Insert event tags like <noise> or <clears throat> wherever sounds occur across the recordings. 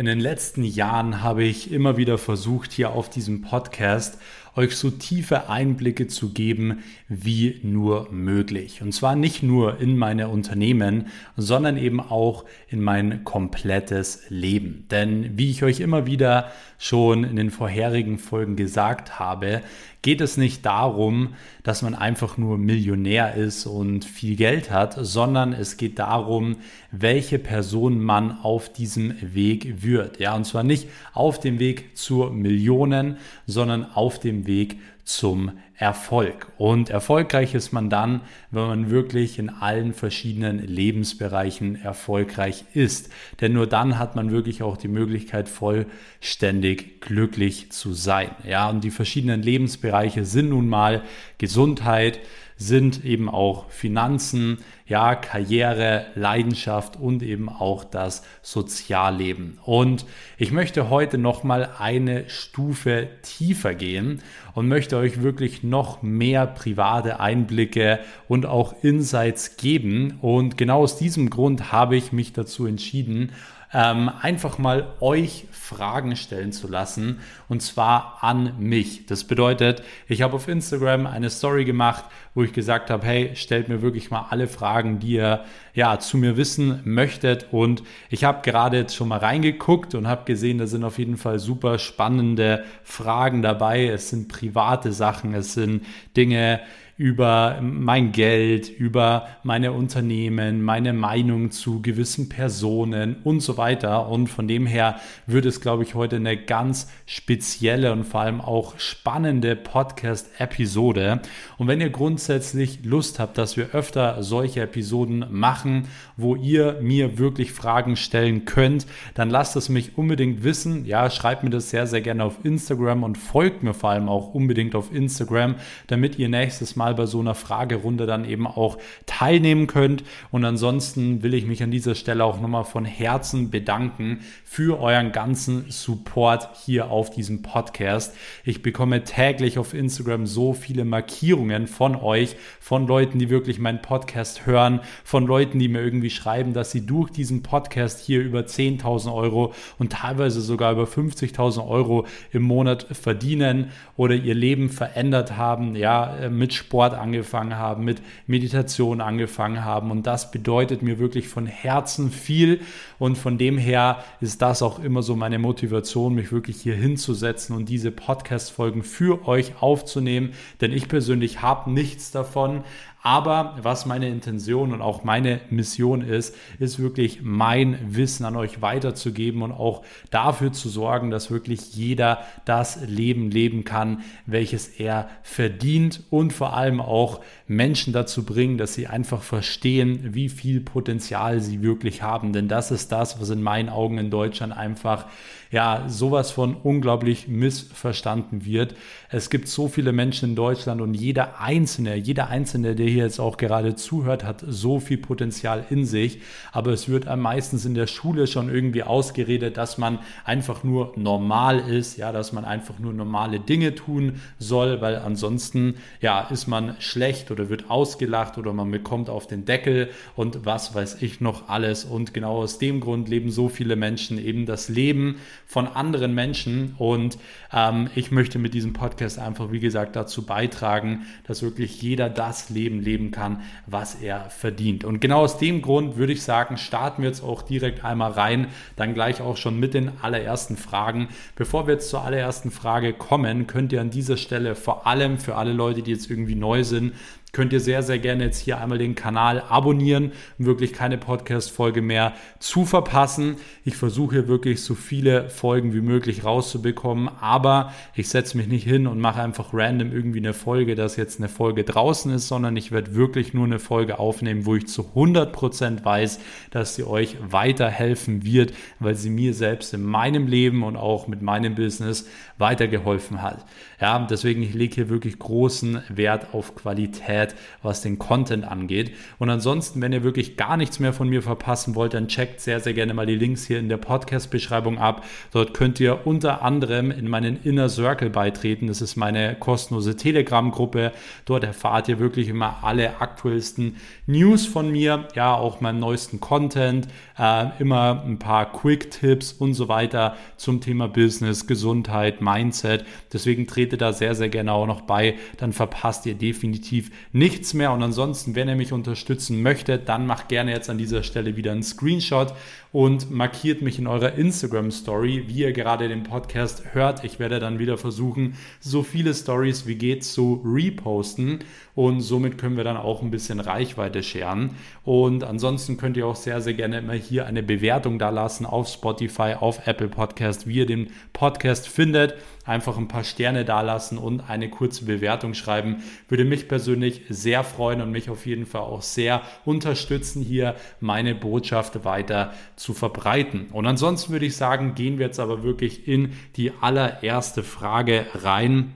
In den letzten Jahren habe ich immer wieder versucht, hier auf diesem Podcast euch so tiefe Einblicke zu geben, wie nur möglich. Und zwar nicht nur in meine Unternehmen, sondern eben auch in mein komplettes Leben. Denn wie ich euch immer wieder schon in den vorherigen Folgen gesagt habe, geht es nicht darum, dass man einfach nur Millionär ist und viel Geld hat, sondern es geht darum, welche Person man auf diesem Weg wird. Ja, und zwar nicht auf dem Weg zur Millionen, sondern auf dem Weg zum Erfolg. Und erfolgreich ist man dann, wenn man wirklich in allen verschiedenen Lebensbereichen erfolgreich ist. Denn nur dann hat man wirklich auch die Möglichkeit, vollständig glücklich zu sein. Ja, und die verschiedenen Lebensbereiche sind nun mal Gesundheit, sind eben auch Finanzen, ja, Karriere, Leidenschaft und eben auch das Sozialleben. Und ich möchte heute noch mal eine Stufe tiefer gehen und möchte euch wirklich noch mehr private Einblicke und auch Insights geben. Und genau aus diesem Grund habe ich mich dazu entschieden, ähm, einfach mal euch Fragen stellen zu lassen und zwar an mich. Das bedeutet, ich habe auf Instagram eine Story gemacht, wo ich gesagt habe, hey, stellt mir wirklich mal alle Fragen, die ihr ja zu mir wissen möchtet und ich habe gerade jetzt schon mal reingeguckt und habe gesehen, da sind auf jeden Fall super spannende Fragen dabei. Es sind private Sachen, es sind Dinge, über mein Geld, über meine Unternehmen, meine Meinung zu gewissen Personen und so weiter. Und von dem her wird es, glaube ich, heute eine ganz spezielle und vor allem auch spannende Podcast-Episode. Und wenn ihr grundsätzlich Lust habt, dass wir öfter solche Episoden machen, wo ihr mir wirklich Fragen stellen könnt, dann lasst es mich unbedingt wissen. Ja, schreibt mir das sehr, sehr gerne auf Instagram und folgt mir vor allem auch unbedingt auf Instagram, damit ihr nächstes Mal mal bei so einer Fragerunde dann eben auch teilnehmen könnt. Und ansonsten will ich mich an dieser Stelle auch nochmal von Herzen bedanken für euren ganzen Support hier auf diesem Podcast. Ich bekomme täglich auf Instagram so viele Markierungen von euch, von Leuten, die wirklich meinen Podcast hören, von Leuten, die mir irgendwie schreiben, dass sie durch diesen Podcast hier über 10.000 Euro und teilweise sogar über 50.000 Euro im Monat verdienen oder ihr Leben verändert haben, ja, mit Sport Sport angefangen haben, mit Meditation angefangen haben. Und das bedeutet mir wirklich von Herzen viel. Und von dem her ist das auch immer so meine Motivation, mich wirklich hier hinzusetzen und diese Podcast-Folgen für euch aufzunehmen. Denn ich persönlich habe nichts davon, aber was meine Intention und auch meine Mission ist, ist wirklich mein Wissen an euch weiterzugeben und auch dafür zu sorgen, dass wirklich jeder das Leben leben kann, welches er verdient und vor allem auch Menschen dazu bringen, dass sie einfach verstehen, wie viel Potenzial sie wirklich haben. Denn das ist das, was in meinen Augen in Deutschland einfach ja sowas von unglaublich missverstanden wird. Es gibt so viele Menschen in Deutschland und jeder Einzelne, jeder Einzelne, der hier jetzt auch gerade zuhört, hat so viel Potenzial in sich. Aber es wird meistens in der Schule schon irgendwie ausgeredet, dass man einfach nur normal ist, ja, dass man einfach nur normale Dinge tun soll, weil ansonsten ja ist man schlecht oder wird ausgelacht oder man bekommt auf den Deckel und was weiß ich noch alles. Und genau aus dem Grund leben so viele Menschen eben das Leben von anderen Menschen. Und ähm, ich möchte mit diesem Podcast einfach, wie gesagt, dazu beitragen, dass wirklich jeder das Leben leben kann, was er verdient. Und genau aus dem Grund würde ich sagen, starten wir jetzt auch direkt einmal rein, dann gleich auch schon mit den allerersten Fragen. Bevor wir jetzt zur allerersten Frage kommen, könnt ihr an dieser Stelle vor allem für alle Leute, die jetzt irgendwie neu sind, könnt ihr sehr, sehr gerne jetzt hier einmal den Kanal abonnieren, um wirklich keine Podcast-Folge mehr zu verpassen. Ich versuche wirklich so viele Folgen wie möglich rauszubekommen, aber ich setze mich nicht hin und mache einfach random irgendwie eine Folge, dass jetzt eine Folge draußen ist, sondern ich werde wirklich nur eine Folge aufnehmen, wo ich zu 100% weiß, dass sie euch weiterhelfen wird, weil sie mir selbst in meinem Leben und auch mit meinem Business weitergeholfen hat. Ja, deswegen ich lege hier wirklich großen Wert auf Qualität lädt, was den Content angeht. Und ansonsten, wenn ihr wirklich gar nichts mehr von mir verpassen wollt, dann checkt sehr, sehr gerne mal die Links hier in der Podcast-Beschreibung ab. Dort könnt ihr unter anderem in meinen Inner Circle beitreten. Das ist meine kostenlose Telegram-Gruppe. Dort erfahrt ihr wirklich immer alle aktuellsten News von mir, ja, auch meinen neuesten Content, äh, immer ein paar Quick-Tipps und so weiter zum Thema Business, Gesundheit, Mindset. Deswegen trete da sehr, sehr gerne auch noch bei. Dann verpasst ihr definitiv nichts mehr. Und ansonsten, wenn ihr mich unterstützen möchtet, dann macht gerne jetzt an dieser Stelle wieder einen Screenshot und markiert mich in eurer Instagram Story, wie ihr gerade den Podcast hört. Ich werde dann wieder versuchen, so viele Stories wie geht zu reposten und somit können wir dann auch ein bisschen Reichweite scheren. Und ansonsten könnt ihr auch sehr, sehr gerne immer hier eine Bewertung da lassen auf Spotify, auf Apple Podcast, wie ihr den Podcast findet einfach ein paar Sterne dalassen und eine kurze Bewertung schreiben. Würde mich persönlich sehr freuen und mich auf jeden Fall auch sehr unterstützen, hier meine Botschaft weiter zu verbreiten. Und ansonsten würde ich sagen, gehen wir jetzt aber wirklich in die allererste Frage rein.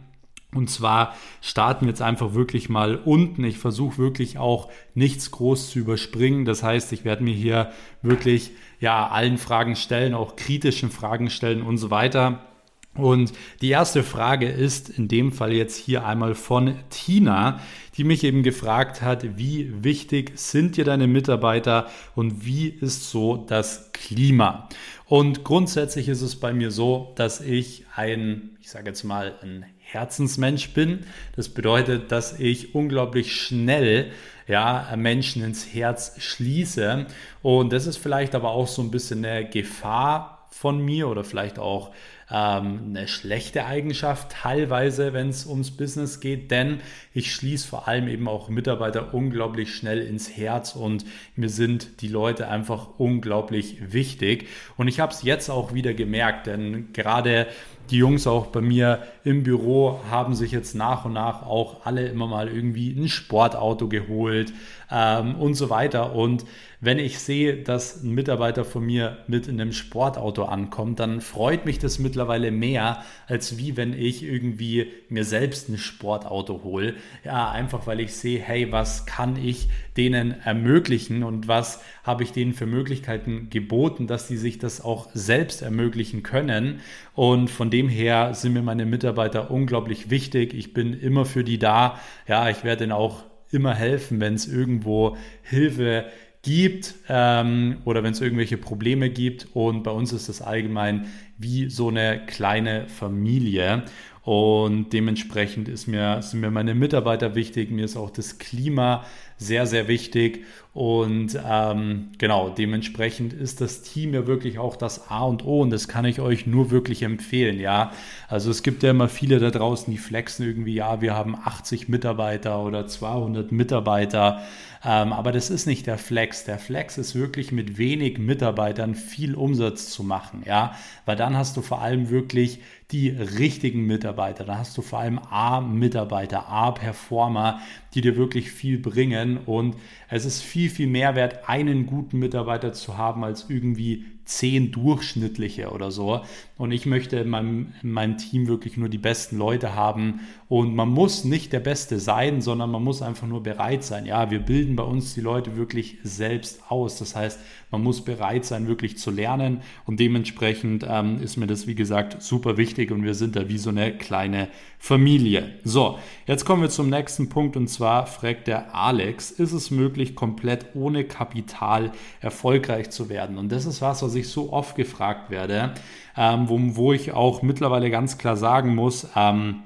Und zwar starten wir jetzt einfach wirklich mal unten. Ich versuche wirklich auch nichts groß zu überspringen. Das heißt, ich werde mir hier wirklich ja allen Fragen stellen, auch kritischen Fragen stellen und so weiter. Und die erste Frage ist in dem Fall jetzt hier einmal von Tina, die mich eben gefragt hat, wie wichtig sind dir deine Mitarbeiter und wie ist so das Klima? Und grundsätzlich ist es bei mir so, dass ich ein, ich sage jetzt mal, ein Herzensmensch bin. Das bedeutet, dass ich unglaublich schnell ja, Menschen ins Herz schließe. Und das ist vielleicht aber auch so ein bisschen eine Gefahr von mir oder vielleicht auch ähm, eine schlechte Eigenschaft teilweise, wenn es ums Business geht, denn ich schließe vor allem eben auch Mitarbeiter unglaublich schnell ins Herz und mir sind die Leute einfach unglaublich wichtig. Und ich habe es jetzt auch wieder gemerkt, denn gerade die Jungs auch bei mir im Büro haben sich jetzt nach und nach auch alle immer mal irgendwie ein Sportauto geholt ähm, und so weiter. Und wenn ich sehe, dass ein Mitarbeiter von mir mit in einem Sportauto ankommt, dann freut mich das mittlerweile mehr, als wie wenn ich irgendwie mir selbst ein Sportauto hole. Ja, einfach weil ich sehe, hey, was kann ich denen ermöglichen und was habe ich denen für Möglichkeiten geboten, dass sie sich das auch selbst ermöglichen können. Und von dem her sind mir meine Mitarbeiter unglaublich wichtig. Ich bin immer für die da. Ja, ich werde ihnen auch immer helfen, wenn es irgendwo Hilfe gibt ähm, oder wenn es irgendwelche Probleme gibt. Und bei uns ist das allgemein wie so eine kleine Familie. Und dementsprechend ist mir, sind mir meine Mitarbeiter wichtig, mir ist auch das Klima sehr, sehr wichtig. Und ähm, genau, dementsprechend ist das Team ja wirklich auch das A und O und das kann ich euch nur wirklich empfehlen, ja. Also es gibt ja immer viele da draußen, die flexen irgendwie, ja, wir haben 80 Mitarbeiter oder 200 Mitarbeiter, ähm, aber das ist nicht der Flex. Der Flex ist wirklich mit wenig Mitarbeitern viel Umsatz zu machen, ja, weil dann hast du vor allem wirklich die richtigen Mitarbeiter, dann hast du vor allem A-Mitarbeiter, A-Performer, die dir wirklich viel bringen. Und es ist viel, viel mehr wert, einen guten Mitarbeiter zu haben, als irgendwie zehn durchschnittliche oder so. Und ich möchte in meinem, in meinem Team wirklich nur die besten Leute haben. Und man muss nicht der Beste sein, sondern man muss einfach nur bereit sein. Ja, wir bilden bei uns die Leute wirklich selbst aus. Das heißt, man muss bereit sein, wirklich zu lernen. Und dementsprechend ähm, ist mir das, wie gesagt, super wichtig. Und wir sind da wie so eine kleine Familie. So, jetzt kommen wir zum nächsten Punkt. Und zwar fragt der Alex, ist es möglich, komplett ohne Kapital erfolgreich zu werden? Und das ist was, was ich so oft gefragt werde ähm, wo, wo ich auch mittlerweile ganz klar sagen muss, ähm,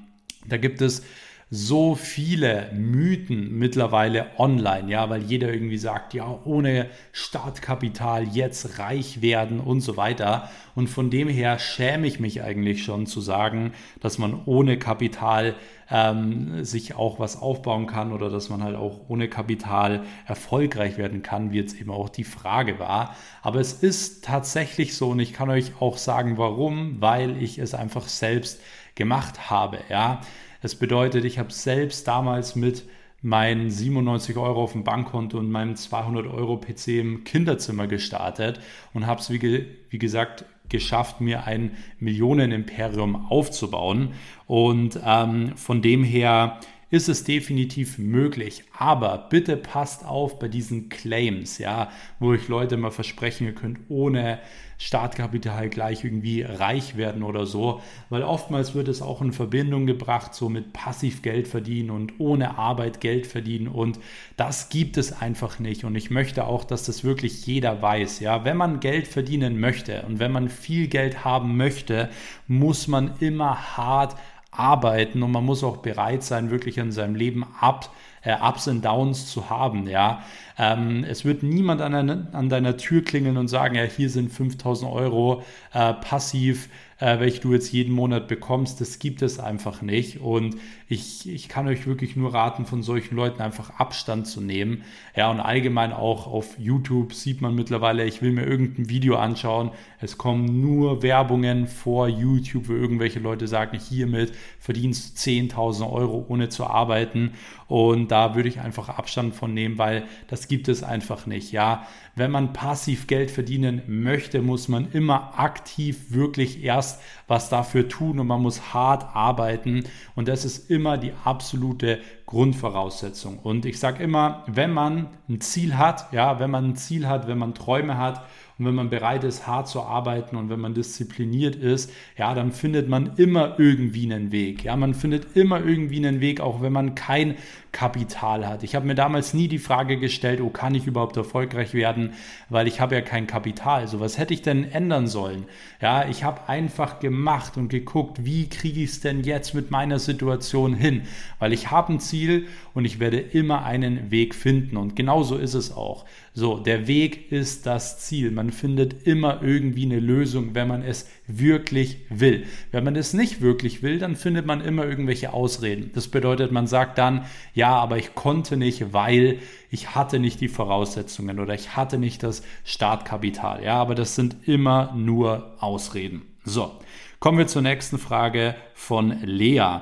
da gibt es so viele Mythen mittlerweile online, ja, weil jeder irgendwie sagt, ja, ohne Startkapital jetzt reich werden und so weiter. Und von dem her schäme ich mich eigentlich schon zu sagen, dass man ohne Kapital ähm, sich auch was aufbauen kann oder dass man halt auch ohne Kapital erfolgreich werden kann, wie jetzt eben auch die Frage war. Aber es ist tatsächlich so und ich kann euch auch sagen, warum, weil ich es einfach selbst gemacht habe, ja. Das bedeutet, ich habe selbst damals mit meinen 97 Euro auf dem Bankkonto und meinem 200 Euro PC im Kinderzimmer gestartet und habe es, wie, ge wie gesagt, geschafft, mir ein Millionenimperium aufzubauen. Und ähm, von dem her ist es definitiv möglich. Aber bitte passt auf bei diesen Claims, ja, wo ich Leute mal versprechen, ihr könnt ohne Startkapital gleich irgendwie reich werden oder so, weil oftmals wird es auch in Verbindung gebracht, so mit passiv Geld verdienen und ohne Arbeit Geld verdienen. Und das gibt es einfach nicht. Und ich möchte auch, dass das wirklich jeder weiß, ja, wenn man Geld verdienen möchte und wenn man viel Geld haben möchte, muss man immer hart arbeiten und man muss auch bereit sein, wirklich in seinem Leben ab, äh, Ups und Downs zu haben. Ja, ähm, es wird niemand an, deiner, an deiner Tür klingeln und sagen, ja, hier sind 5000 Euro äh, passiv äh, welche du jetzt jeden Monat bekommst. Das gibt es einfach nicht. Und ich, ich kann euch wirklich nur raten, von solchen Leuten einfach Abstand zu nehmen. Ja, und allgemein auch auf YouTube sieht man mittlerweile, ich will mir irgendein Video anschauen. Es kommen nur Werbungen vor YouTube, wo irgendwelche Leute sagen, hiermit verdienst du 10.000 Euro ohne zu arbeiten. Und da würde ich einfach Abstand von nehmen, weil das gibt es einfach nicht. Ja, wenn man passiv Geld verdienen möchte, muss man immer aktiv wirklich erst was dafür tun und man muss hart arbeiten. Und das ist immer die absolute Grundvoraussetzung. Und ich sage immer, wenn man ein Ziel hat, ja, wenn man ein Ziel hat, wenn man Träume hat und wenn man bereit ist, hart zu arbeiten und wenn man diszipliniert ist, ja, dann findet man immer irgendwie einen Weg. Ja, man findet immer irgendwie einen Weg, auch wenn man kein Kapital hat. Ich habe mir damals nie die Frage gestellt, oh, kann ich überhaupt erfolgreich werden, weil ich habe ja kein Kapital. So, was hätte ich denn ändern sollen? Ja, ich habe einfach gemacht und geguckt, wie kriege ich es denn jetzt mit meiner Situation hin? Weil ich habe ein Ziel und ich werde immer einen Weg finden. Und genauso ist es auch. So, der Weg ist das Ziel. Man findet immer irgendwie eine Lösung, wenn man es wirklich will. Wenn man es nicht wirklich will, dann findet man immer irgendwelche Ausreden. Das bedeutet, man sagt dann, ja, aber ich konnte nicht, weil ich hatte nicht die Voraussetzungen oder ich hatte nicht das Startkapital. Ja, aber das sind immer nur Ausreden. So, kommen wir zur nächsten Frage von Lea.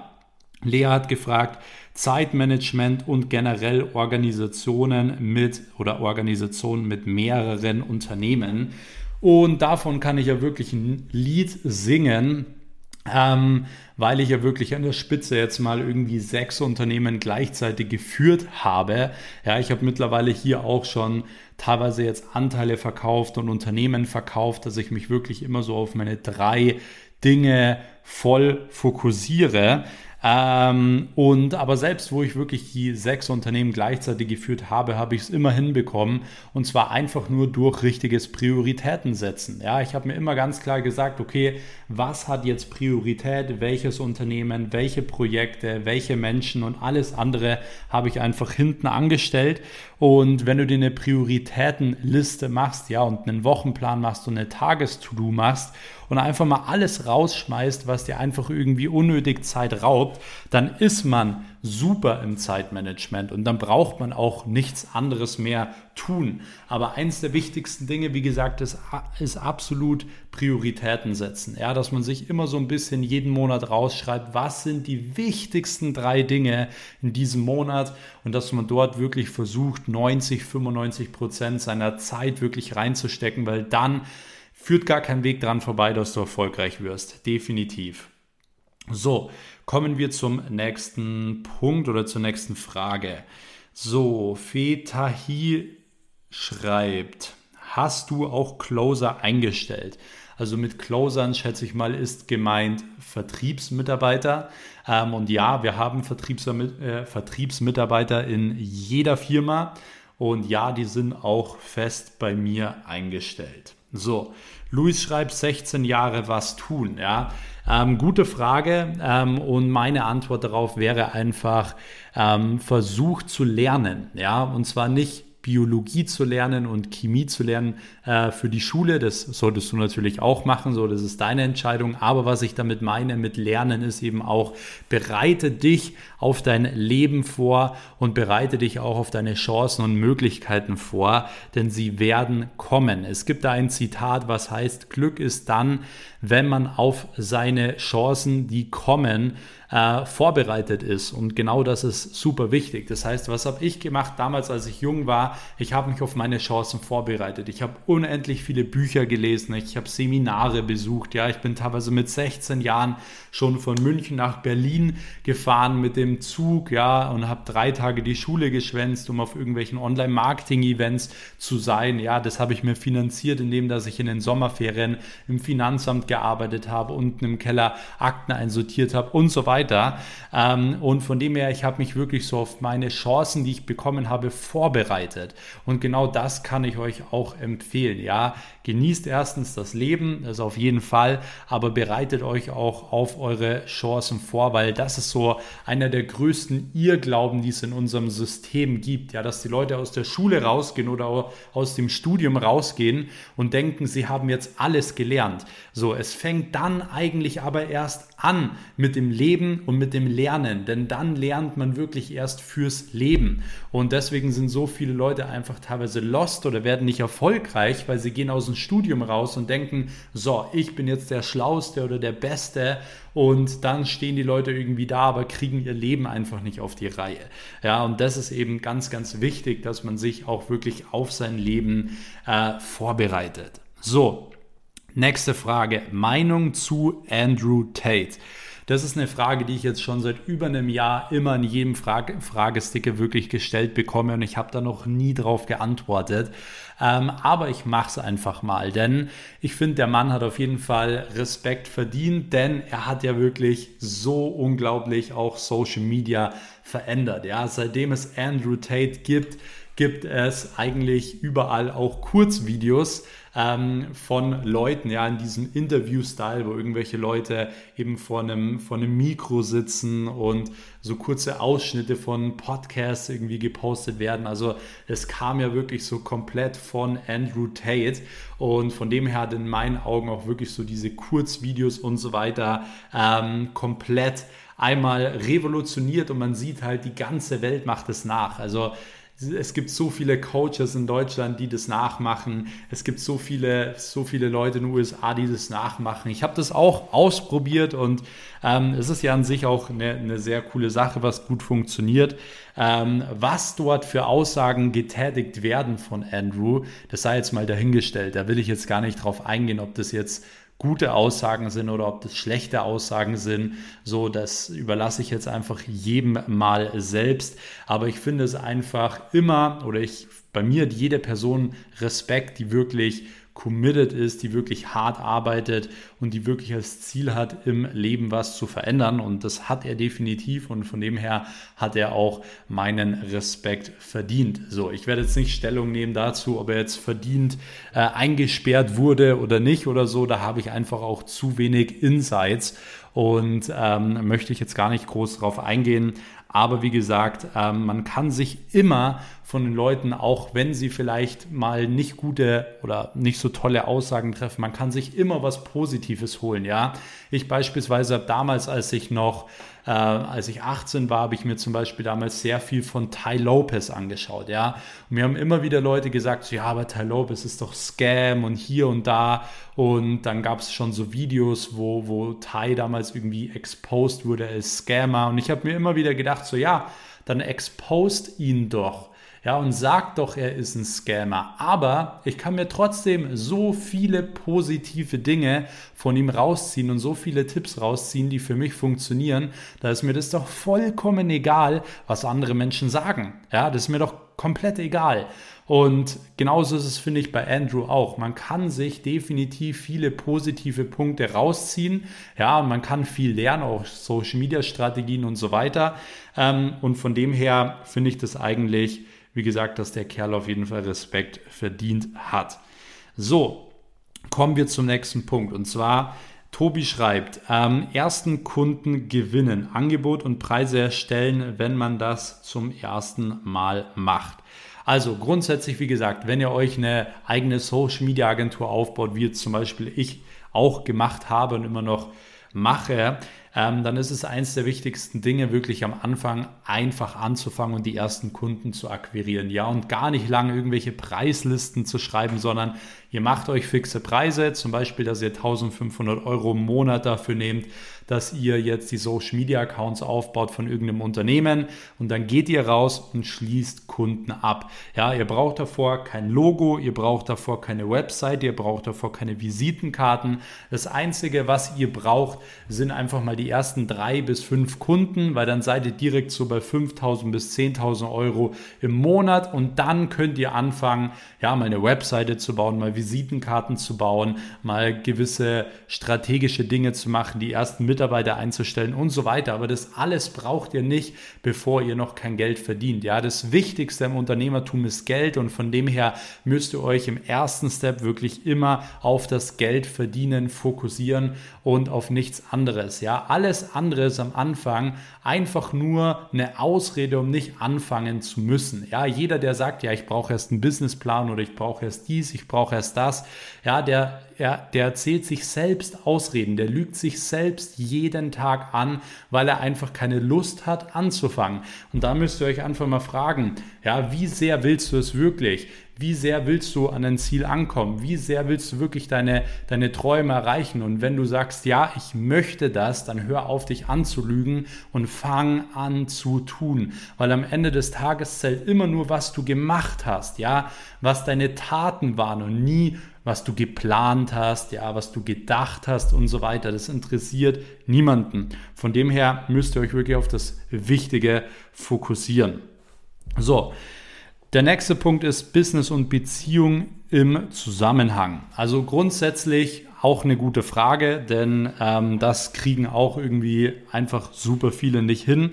Lea hat gefragt, Zeitmanagement und generell Organisationen mit oder Organisationen mit mehreren Unternehmen. Und davon kann ich ja wirklich ein Lied singen, ähm, weil ich ja wirklich an der Spitze jetzt mal irgendwie sechs Unternehmen gleichzeitig geführt habe. Ja, ich habe mittlerweile hier auch schon teilweise jetzt Anteile verkauft und Unternehmen verkauft, dass ich mich wirklich immer so auf meine drei Dinge voll fokussiere. Ähm, und aber selbst wo ich wirklich die sechs Unternehmen gleichzeitig geführt habe, habe ich es immer hinbekommen. Und zwar einfach nur durch richtiges Prioritäten setzen. Ja, ich habe mir immer ganz klar gesagt, okay, was hat jetzt Priorität, welches Unternehmen, welche Projekte, welche Menschen und alles andere habe ich einfach hinten angestellt. Und wenn du dir eine Prioritätenliste machst, ja, und einen Wochenplan machst und eine Tages-To-Do machst und einfach mal alles rausschmeißt, was dir einfach irgendwie unnötig Zeit raubt, dann ist man super im Zeitmanagement und dann braucht man auch nichts anderes mehr tun. Aber eins der wichtigsten Dinge, wie gesagt, ist, ist absolut Prioritäten setzen. Ja, dass man sich immer so ein bisschen jeden Monat rausschreibt, was sind die wichtigsten drei Dinge in diesem Monat und dass man dort wirklich versucht, 90, 95 Prozent seiner Zeit wirklich reinzustecken, weil dann führt gar kein Weg dran vorbei, dass du erfolgreich wirst. Definitiv. So, kommen wir zum nächsten Punkt oder zur nächsten Frage. So, Fetahi schreibt, hast du auch Closer eingestellt? Also mit Closern, schätze ich mal, ist gemeint Vertriebsmitarbeiter. Ähm, und ja, wir haben äh, Vertriebsmitarbeiter in jeder Firma. Und ja, die sind auch fest bei mir eingestellt. So, Luis schreibt 16 Jahre was tun. Ja, ähm, gute Frage. Ähm, und meine Antwort darauf wäre einfach ähm, Versuch zu lernen. Ja, und zwar nicht Biologie zu lernen und Chemie zu lernen äh, für die Schule. Das solltest du natürlich auch machen, so das ist deine Entscheidung. Aber was ich damit meine mit Lernen ist eben auch, bereite dich auf dein Leben vor und bereite dich auch auf deine Chancen und Möglichkeiten vor, denn sie werden kommen. Es gibt da ein Zitat, was heißt, Glück ist dann, wenn man auf seine Chancen, die kommen, äh, vorbereitet ist. Und genau das ist super wichtig. Das heißt, was habe ich gemacht damals, als ich jung war? Ich habe mich auf meine Chancen vorbereitet. Ich habe unendlich viele Bücher gelesen. Ich habe Seminare besucht. Ja, ich bin teilweise mit 16 Jahren schon von München nach Berlin gefahren mit dem Zug. Ja, und habe drei Tage die Schule geschwänzt, um auf irgendwelchen Online-Marketing-Events zu sein. Ja, das habe ich mir finanziert, indem dass ich in den Sommerferien im Finanzamt gearbeitet habe, unten im Keller Akten einsortiert habe und so weiter weiter. Ähm, und von dem her, ich habe mich wirklich so auf meine Chancen, die ich bekommen habe, vorbereitet. Und genau das kann ich euch auch empfehlen. Ja, genießt erstens das Leben, das auf jeden Fall, aber bereitet euch auch auf eure Chancen vor, weil das ist so einer der größten Irrglauben, die es in unserem System gibt. Ja, dass die Leute aus der Schule rausgehen oder aus dem Studium rausgehen und denken, sie haben jetzt alles gelernt. So, es fängt dann eigentlich aber erst an mit dem Leben und mit dem Lernen, denn dann lernt man wirklich erst fürs Leben. Und deswegen sind so viele Leute einfach teilweise lost oder werden nicht erfolgreich, weil sie gehen aus dem Studium raus und denken, so, ich bin jetzt der Schlauste oder der Beste und dann stehen die Leute irgendwie da, aber kriegen ihr Leben einfach nicht auf die Reihe. Ja, und das ist eben ganz, ganz wichtig, dass man sich auch wirklich auf sein Leben äh, vorbereitet. So, nächste Frage. Meinung zu Andrew Tate. Das ist eine Frage, die ich jetzt schon seit über einem Jahr immer in jedem Frage Fragesticker wirklich gestellt bekomme und ich habe da noch nie drauf geantwortet. Ähm, aber ich mache es einfach mal, denn ich finde, der Mann hat auf jeden Fall Respekt verdient, denn er hat ja wirklich so unglaublich auch Social Media verändert. Ja, seitdem es Andrew Tate gibt, gibt es eigentlich überall auch Kurzvideos ähm, von Leuten, ja, in diesem Interview-Style, wo irgendwelche Leute eben vor einem, vor einem Mikro sitzen und so kurze Ausschnitte von Podcasts irgendwie gepostet werden. Also es kam ja wirklich so komplett von Andrew Tate und von dem her hat in meinen Augen auch wirklich so diese Kurzvideos und so weiter ähm, komplett einmal revolutioniert und man sieht halt, die ganze Welt macht es nach. Also es gibt so viele Coaches in Deutschland, die das nachmachen. Es gibt so viele, so viele Leute in den USA, die das nachmachen. Ich habe das auch ausprobiert und ähm, es ist ja an sich auch eine, eine sehr coole Sache, was gut funktioniert. Ähm, was dort für Aussagen getätigt werden von Andrew, das sei jetzt mal dahingestellt. Da will ich jetzt gar nicht drauf eingehen, ob das jetzt gute Aussagen sind oder ob das schlechte Aussagen sind. So, das überlasse ich jetzt einfach jedem mal selbst. Aber ich finde es einfach immer oder ich bei mir hat jede Person Respekt, die wirklich committed ist, die wirklich hart arbeitet und die wirklich als Ziel hat, im Leben was zu verändern. Und das hat er definitiv und von dem her hat er auch meinen Respekt verdient. So, ich werde jetzt nicht Stellung nehmen dazu, ob er jetzt verdient äh, eingesperrt wurde oder nicht oder so. Da habe ich einfach auch zu wenig Insights und ähm, möchte ich jetzt gar nicht groß drauf eingehen. Aber wie gesagt, ähm, man kann sich immer von den Leuten, auch wenn sie vielleicht mal nicht gute oder nicht so tolle Aussagen treffen, man kann sich immer was Positives holen. Ja, ich beispielsweise habe damals, als ich noch äh, als ich 18 war, habe ich mir zum Beispiel damals sehr viel von Ty Lopez angeschaut, ja. Und mir haben immer wieder Leute gesagt, so, ja, aber Ty Lopez ist doch Scam und hier und da. Und dann gab es schon so Videos, wo, wo Ty damals irgendwie exposed wurde als Scammer. Und ich habe mir immer wieder gedacht, so, ja, dann exposed ihn doch ja, und sagt doch, er ist ein Scammer. Aber ich kann mir trotzdem so viele positive Dinge von ihm rausziehen und so viele Tipps rausziehen, die für mich funktionieren. Da ist mir das doch vollkommen egal, was andere Menschen sagen. Ja, das ist mir doch komplett egal. Und genauso ist es, finde ich, bei Andrew auch. Man kann sich definitiv viele positive Punkte rausziehen. Ja, und man kann viel lernen, auch Social Media Strategien und so weiter. Ähm, und von dem her finde ich das eigentlich wie gesagt, dass der Kerl auf jeden Fall Respekt verdient hat. So, kommen wir zum nächsten Punkt. Und zwar, Tobi schreibt, ähm, ersten Kunden gewinnen, Angebot und Preise erstellen, wenn man das zum ersten Mal macht. Also grundsätzlich, wie gesagt, wenn ihr euch eine eigene Social Media Agentur aufbaut, wie jetzt zum Beispiel ich auch gemacht habe und immer noch mache, ähm, dann ist es eins der wichtigsten Dinge, wirklich am Anfang einfach anzufangen und die ersten Kunden zu akquirieren. Ja, und gar nicht lange irgendwelche Preislisten zu schreiben, sondern ihr macht euch fixe Preise, zum Beispiel, dass ihr 1500 Euro im Monat dafür nehmt, dass ihr jetzt die Social Media Accounts aufbaut von irgendeinem Unternehmen und dann geht ihr raus und schließt Kunden ab. Ja, ihr braucht davor kein Logo, ihr braucht davor keine Website, ihr braucht davor keine Visitenkarten. Das einzige, was ihr braucht, sind einfach mal die ersten drei bis fünf Kunden, weil dann seid ihr direkt so bei 5000 bis 10.000 Euro im Monat und dann könnt ihr anfangen, ja, mal eine Webseite zu bauen, mal Visitenkarten zu bauen, mal gewisse strategische Dinge zu machen, die ersten Mitarbeiter einzustellen und so weiter. Aber das alles braucht ihr nicht, bevor ihr noch kein Geld verdient. Ja, das Wichtigste im Unternehmertum ist Geld und von dem her müsst ihr euch im ersten Step wirklich immer auf das Geld verdienen fokussieren und auf nichts anderes. Ja, alles andere ist am Anfang einfach nur eine Ausrede, um nicht anfangen zu müssen. Ja, jeder, der sagt, ja, ich brauche erst einen Businessplan oder ich brauche erst dies, ich brauche erst das, ja, der ja, der erzählt sich selbst Ausreden, der lügt sich selbst jeden Tag an, weil er einfach keine Lust hat anzufangen. Und da müsst ihr euch einfach mal fragen, ja, wie sehr willst du es wirklich? Wie sehr willst du an dein Ziel ankommen? Wie sehr willst du wirklich deine, deine Träume erreichen? Und wenn du sagst, ja, ich möchte das, dann hör auf, dich anzulügen und fang an zu tun. Weil am Ende des Tages zählt immer nur, was du gemacht hast, ja, was deine Taten waren und nie, was du geplant hast, ja, was du gedacht hast und so weiter. Das interessiert niemanden. Von dem her müsst ihr euch wirklich auf das Wichtige fokussieren. So, der nächste Punkt ist Business und Beziehung im Zusammenhang. Also grundsätzlich auch eine gute Frage, denn ähm, das kriegen auch irgendwie einfach super viele nicht hin.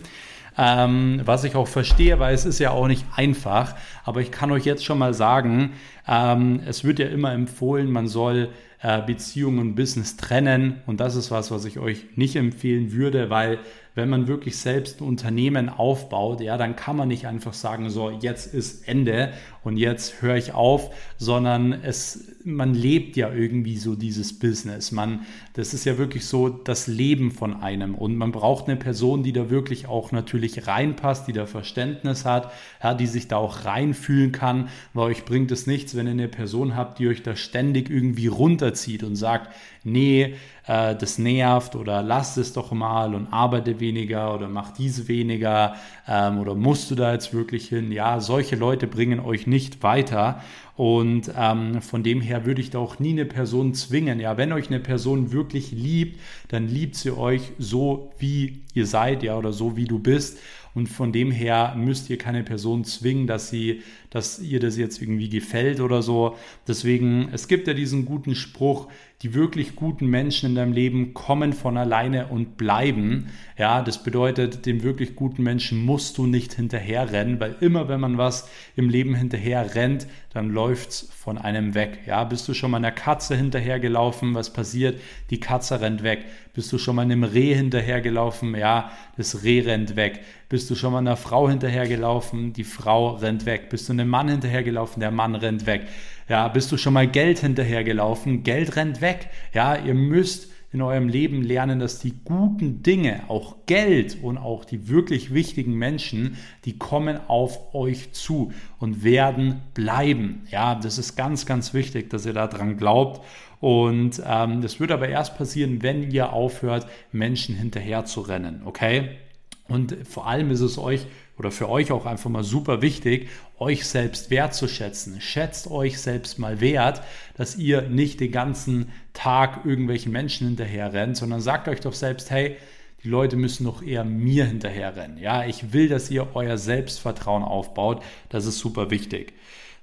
Ähm, was ich auch verstehe, weil es ist ja auch nicht einfach. Aber ich kann euch jetzt schon mal sagen, ähm, es wird ja immer empfohlen, man soll äh, Beziehungen und Business trennen. Und das ist was, was ich euch nicht empfehlen würde, weil wenn man wirklich selbst ein Unternehmen aufbaut, ja, dann kann man nicht einfach sagen, so, jetzt ist Ende und jetzt höre ich auf, sondern es, man lebt ja irgendwie so dieses Business. Man, das ist ja wirklich so das Leben von einem und man braucht eine Person, die da wirklich auch natürlich reinpasst, die da Verständnis hat, ja, die sich da auch reinfühlen kann, weil euch bringt es nichts, wenn ihr eine Person habt, die euch da ständig irgendwie runterzieht und sagt, nee, äh, das nervt oder lass es doch mal und arbeite weniger oder mach diese weniger ähm, oder musst du da jetzt wirklich hin? Ja, solche Leute bringen euch nicht weiter. Und ähm, von dem her würde ich da auch nie eine Person zwingen. Ja, wenn euch eine Person wirklich liebt, dann liebt sie euch so, wie ihr seid, ja, oder so, wie du bist. Und von dem her müsst ihr keine Person zwingen, dass sie, dass ihr das jetzt irgendwie gefällt oder so. Deswegen, es gibt ja diesen guten Spruch, die wirklich guten Menschen in deinem Leben kommen von alleine und bleiben. Ja, das bedeutet, dem wirklich guten Menschen musst du nicht hinterherrennen, weil immer wenn man was im Leben hinterher rennt, dann läuft's von einem weg. Ja, bist du schon mal einer Katze hinterhergelaufen? Was passiert? Die Katze rennt weg. Bist du schon mal einem Reh hinterhergelaufen? Ja, das Reh rennt weg. Bist du schon mal einer Frau hinterhergelaufen? Die Frau rennt weg. Bist du einem Mann hinterhergelaufen? Der Mann rennt weg. Ja, bist du schon mal Geld hinterhergelaufen? Geld rennt weg. Ja, ihr müsst in eurem Leben lernen, dass die guten Dinge, auch Geld und auch die wirklich wichtigen Menschen, die kommen auf euch zu und werden bleiben. Ja, das ist ganz, ganz wichtig, dass ihr daran glaubt. Und ähm, das wird aber erst passieren, wenn ihr aufhört, Menschen hinterher zu rennen. Okay? Und vor allem ist es euch oder für euch auch einfach mal super wichtig, euch selbst wertzuschätzen. Schätzt euch selbst mal wert, dass ihr nicht den ganzen Tag irgendwelchen Menschen hinterher rennt, sondern sagt euch doch selbst, hey, die Leute müssen doch eher mir hinterher rennen. Ja, ich will, dass ihr euer Selbstvertrauen aufbaut. Das ist super wichtig.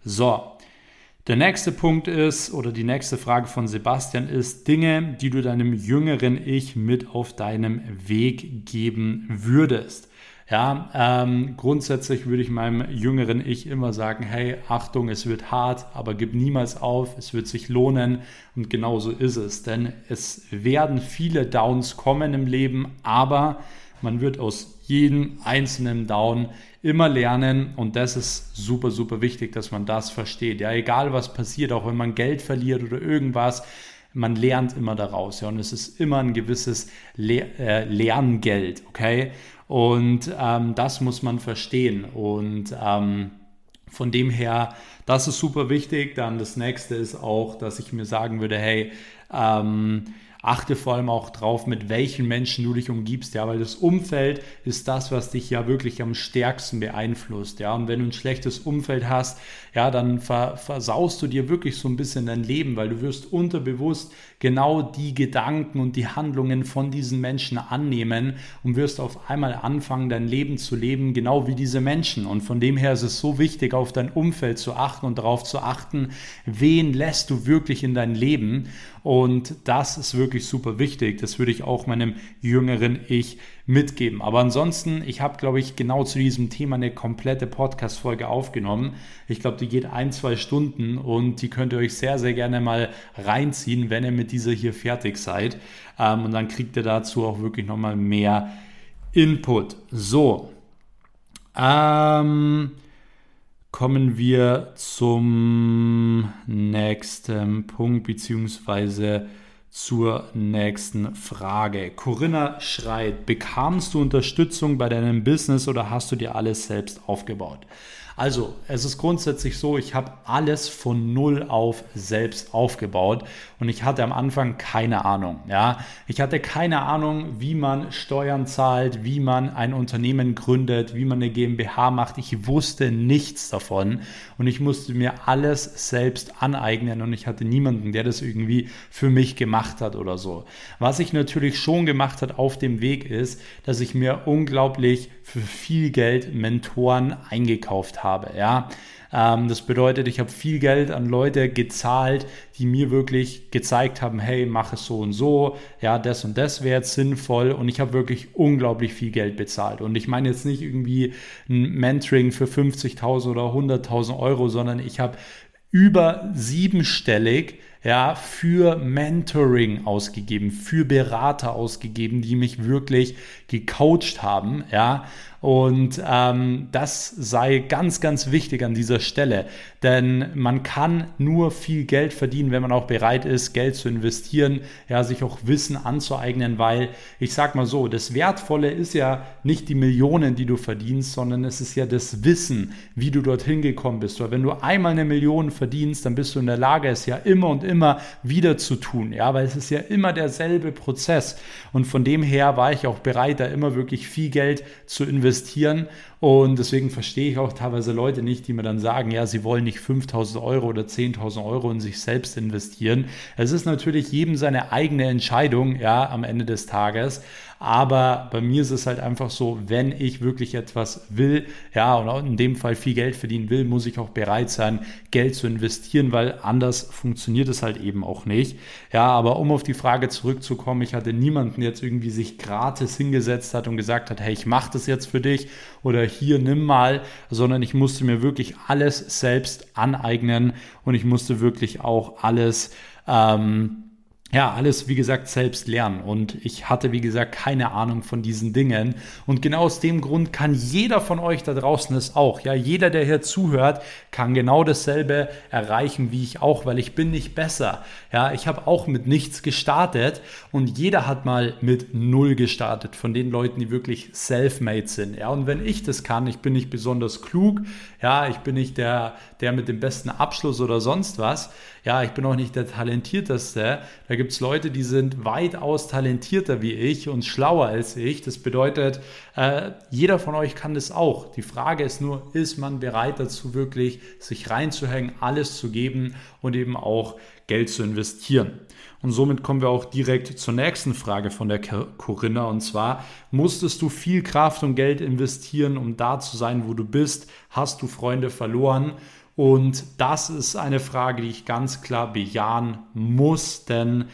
So. Der nächste Punkt ist, oder die nächste Frage von Sebastian ist, Dinge, die du deinem jüngeren Ich mit auf deinem Weg geben würdest. Ja, ähm, grundsätzlich würde ich meinem jüngeren Ich immer sagen, hey, Achtung, es wird hart, aber gib niemals auf, es wird sich lohnen und genau so ist es, denn es werden viele Downs kommen im Leben, aber man wird aus jedem einzelnen Down immer lernen und das ist super, super wichtig, dass man das versteht. Ja, egal was passiert, auch wenn man Geld verliert oder irgendwas, man lernt immer daraus, ja, und es ist immer ein gewisses Le äh, Lerngeld, okay? Und ähm, das muss man verstehen. Und ähm, von dem her, das ist super wichtig. Dann das nächste ist auch, dass ich mir sagen würde, hey, ähm, achte vor allem auch drauf, mit welchen Menschen du dich umgibst, ja, weil das Umfeld ist das, was dich ja wirklich am stärksten beeinflusst, ja, und wenn du ein schlechtes Umfeld hast, ja, dann versaust du dir wirklich so ein bisschen dein Leben, weil du wirst unterbewusst genau die Gedanken und die Handlungen von diesen Menschen annehmen und wirst auf einmal anfangen, dein Leben zu leben, genau wie diese Menschen. Und von dem her ist es so wichtig, auf dein Umfeld zu achten und darauf zu achten, wen lässt du wirklich in dein Leben. Und das ist wirklich super wichtig. Das würde ich auch meinem jüngeren Ich mitgeben. Aber ansonsten, ich habe, glaube ich, genau zu diesem Thema eine komplette Podcast-Folge aufgenommen. Ich glaube, die geht ein, zwei Stunden und die könnt ihr euch sehr, sehr gerne mal reinziehen, wenn ihr mit dieser hier fertig seid. Ähm, und dann kriegt ihr dazu auch wirklich nochmal mehr Input. So. Ähm, kommen wir zum nächsten Punkt, beziehungsweise zur nächsten Frage. Corinna schreit, bekamst du Unterstützung bei deinem Business oder hast du dir alles selbst aufgebaut? Also, es ist grundsätzlich so, ich habe alles von null auf selbst aufgebaut und ich hatte am Anfang keine Ahnung. Ja, ich hatte keine Ahnung, wie man Steuern zahlt, wie man ein Unternehmen gründet, wie man eine GmbH macht. Ich wusste nichts davon und ich musste mir alles selbst aneignen und ich hatte niemanden, der das irgendwie für mich gemacht hat oder so. Was ich natürlich schon gemacht hat auf dem Weg ist, dass ich mir unglaublich für viel Geld Mentoren eingekauft habe. Ja, ähm, das bedeutet, ich habe viel Geld an Leute gezahlt, die mir wirklich gezeigt haben, hey, mach es so und so, ja, das und das wäre jetzt sinnvoll und ich habe wirklich unglaublich viel Geld bezahlt. Und ich meine jetzt nicht irgendwie ein Mentoring für 50.000 oder 100.000 Euro, sondern ich habe über siebenstellig ja, für Mentoring ausgegeben, für Berater ausgegeben, die mich wirklich gecoacht haben, ja. Und ähm, das sei ganz, ganz wichtig an dieser Stelle, denn man kann nur viel Geld verdienen, wenn man auch bereit ist, Geld zu investieren, ja, sich auch Wissen anzueignen, weil ich sag mal so, das Wertvolle ist ja nicht die Millionen, die du verdienst, sondern es ist ja das Wissen, wie du dorthin gekommen bist. Weil wenn du einmal eine Million verdienst, dann bist du in der Lage, es ja immer und immer wieder zu tun, ja, weil es ist ja immer derselbe Prozess. Und von dem her war ich auch bereit, da immer wirklich viel Geld zu investieren und deswegen verstehe ich auch teilweise Leute nicht, die mir dann sagen, ja, sie wollen nicht 5000 Euro oder 10.000 Euro in sich selbst investieren. Es ist natürlich jedem seine eigene Entscheidung, ja, am Ende des Tages. Aber bei mir ist es halt einfach so, wenn ich wirklich etwas will, ja, und in dem Fall viel Geld verdienen will, muss ich auch bereit sein, Geld zu investieren, weil anders funktioniert es halt eben auch nicht. Ja, aber um auf die Frage zurückzukommen, ich hatte niemanden jetzt irgendwie sich gratis hingesetzt hat und gesagt hat, hey, ich mache das jetzt für dich oder hier nimm mal, sondern ich musste mir wirklich alles selbst aneignen und ich musste wirklich auch alles ähm, ja, alles, wie gesagt, selbst lernen. Und ich hatte, wie gesagt, keine Ahnung von diesen Dingen. Und genau aus dem Grund kann jeder von euch da draußen es auch. Ja, jeder, der hier zuhört, kann genau dasselbe erreichen wie ich auch, weil ich bin nicht besser. Ja, ich habe auch mit nichts gestartet und jeder hat mal mit Null gestartet von den Leuten, die wirklich self-made sind. Ja, und wenn ich das kann, ich bin nicht besonders klug. Ja, ich bin nicht der, der mit dem besten Abschluss oder sonst was ja, ich bin auch nicht der Talentierteste. Da gibt es Leute, die sind weitaus talentierter wie ich und schlauer als ich. Das bedeutet, äh, jeder von euch kann das auch. Die Frage ist nur, ist man bereit dazu wirklich, sich reinzuhängen, alles zu geben und eben auch Geld zu investieren? Und somit kommen wir auch direkt zur nächsten Frage von der Corinna. Und zwar, musstest du viel Kraft und Geld investieren, um da zu sein, wo du bist? Hast du Freunde verloren? Und das ist eine Frage, die ich ganz klar bejahen muss, denn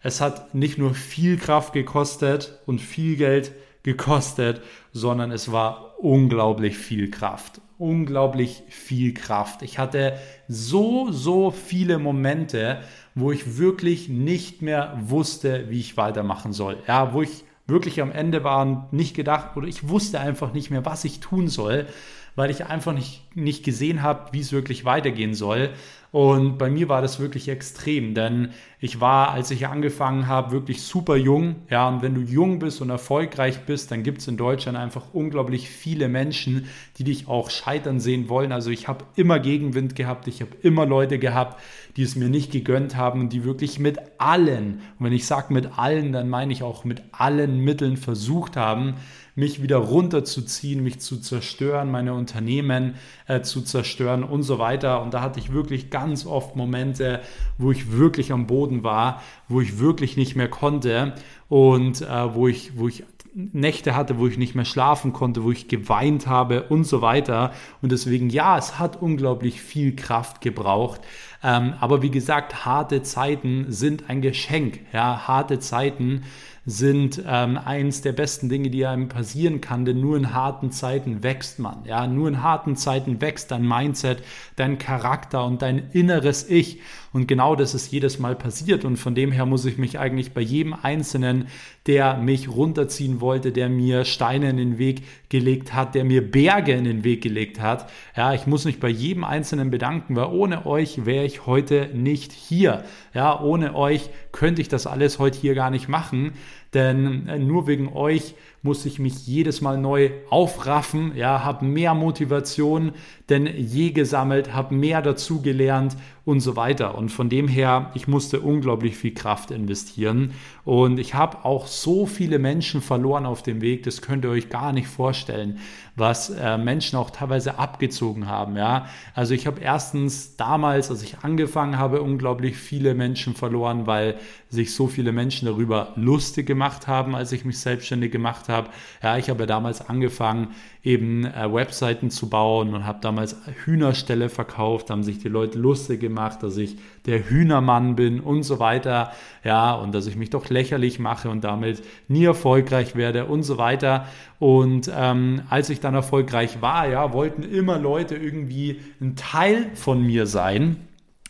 es hat nicht nur viel Kraft gekostet und viel Geld gekostet, sondern es war unglaublich viel Kraft. Unglaublich viel Kraft. Ich hatte so, so viele Momente, wo ich wirklich nicht mehr wusste, wie ich weitermachen soll. Ja, wo ich wirklich am Ende war und nicht gedacht oder ich wusste einfach nicht mehr, was ich tun soll weil ich einfach nicht, nicht gesehen habe, wie es wirklich weitergehen soll. Und bei mir war das wirklich extrem, denn ich war, als ich angefangen habe, wirklich super jung. Ja, und wenn du jung bist und erfolgreich bist, dann gibt es in Deutschland einfach unglaublich viele Menschen, die dich auch scheitern sehen wollen. Also ich habe immer Gegenwind gehabt, ich habe immer Leute gehabt, die es mir nicht gegönnt haben und die wirklich mit allen, und wenn ich sage mit allen, dann meine ich auch mit allen Mitteln versucht haben, mich wieder runterzuziehen, mich zu zerstören, meine Unternehmen äh, zu zerstören und so weiter. Und da hatte ich wirklich ganz oft Momente, wo ich wirklich am Boden war, wo ich wirklich nicht mehr konnte und äh, wo ich, wo ich Nächte hatte, wo ich nicht mehr schlafen konnte, wo ich geweint habe und so weiter. Und deswegen, ja, es hat unglaublich viel Kraft gebraucht. Ähm, aber wie gesagt, harte Zeiten sind ein Geschenk. Ja, harte Zeiten sind ähm, eins der besten Dinge, die einem passieren kann, denn nur in harten Zeiten wächst man. Ja, nur in harten Zeiten wächst dein Mindset, dein Charakter und dein inneres Ich. Und genau das ist jedes Mal passiert. Und von dem her muss ich mich eigentlich bei jedem Einzelnen, der mich runterziehen wollte, der mir Steine in den Weg gelegt hat, der mir Berge in den Weg gelegt hat, ja, ich muss mich bei jedem Einzelnen bedanken, weil ohne euch wäre ich heute nicht hier. Ja, ohne euch könnte ich das alles heute hier gar nicht machen. Denn äh, nur wegen euch muss ich mich jedes Mal neu aufraffen, ja, habe mehr Motivation denn je gesammelt, habe mehr dazu gelernt und so weiter. Und von dem her, ich musste unglaublich viel Kraft investieren und ich habe auch so viele Menschen verloren auf dem Weg, das könnt ihr euch gar nicht vorstellen, was äh, Menschen auch teilweise abgezogen haben, ja. Also ich habe erstens damals, als ich angefangen habe, unglaublich viele Menschen verloren, weil sich so viele Menschen darüber lustig gemacht haben, als ich mich selbstständig gemacht habe. Ja, ich habe damals angefangen, eben äh, Webseiten zu bauen und habe damals Hühnerställe verkauft, haben sich die Leute lustig gemacht, dass ich der Hühnermann bin und so weiter. Ja, und dass ich mich doch lächerlich mache und damit nie erfolgreich werde und so weiter. Und ähm, als ich dann erfolgreich war, ja, wollten immer Leute irgendwie ein Teil von mir sein.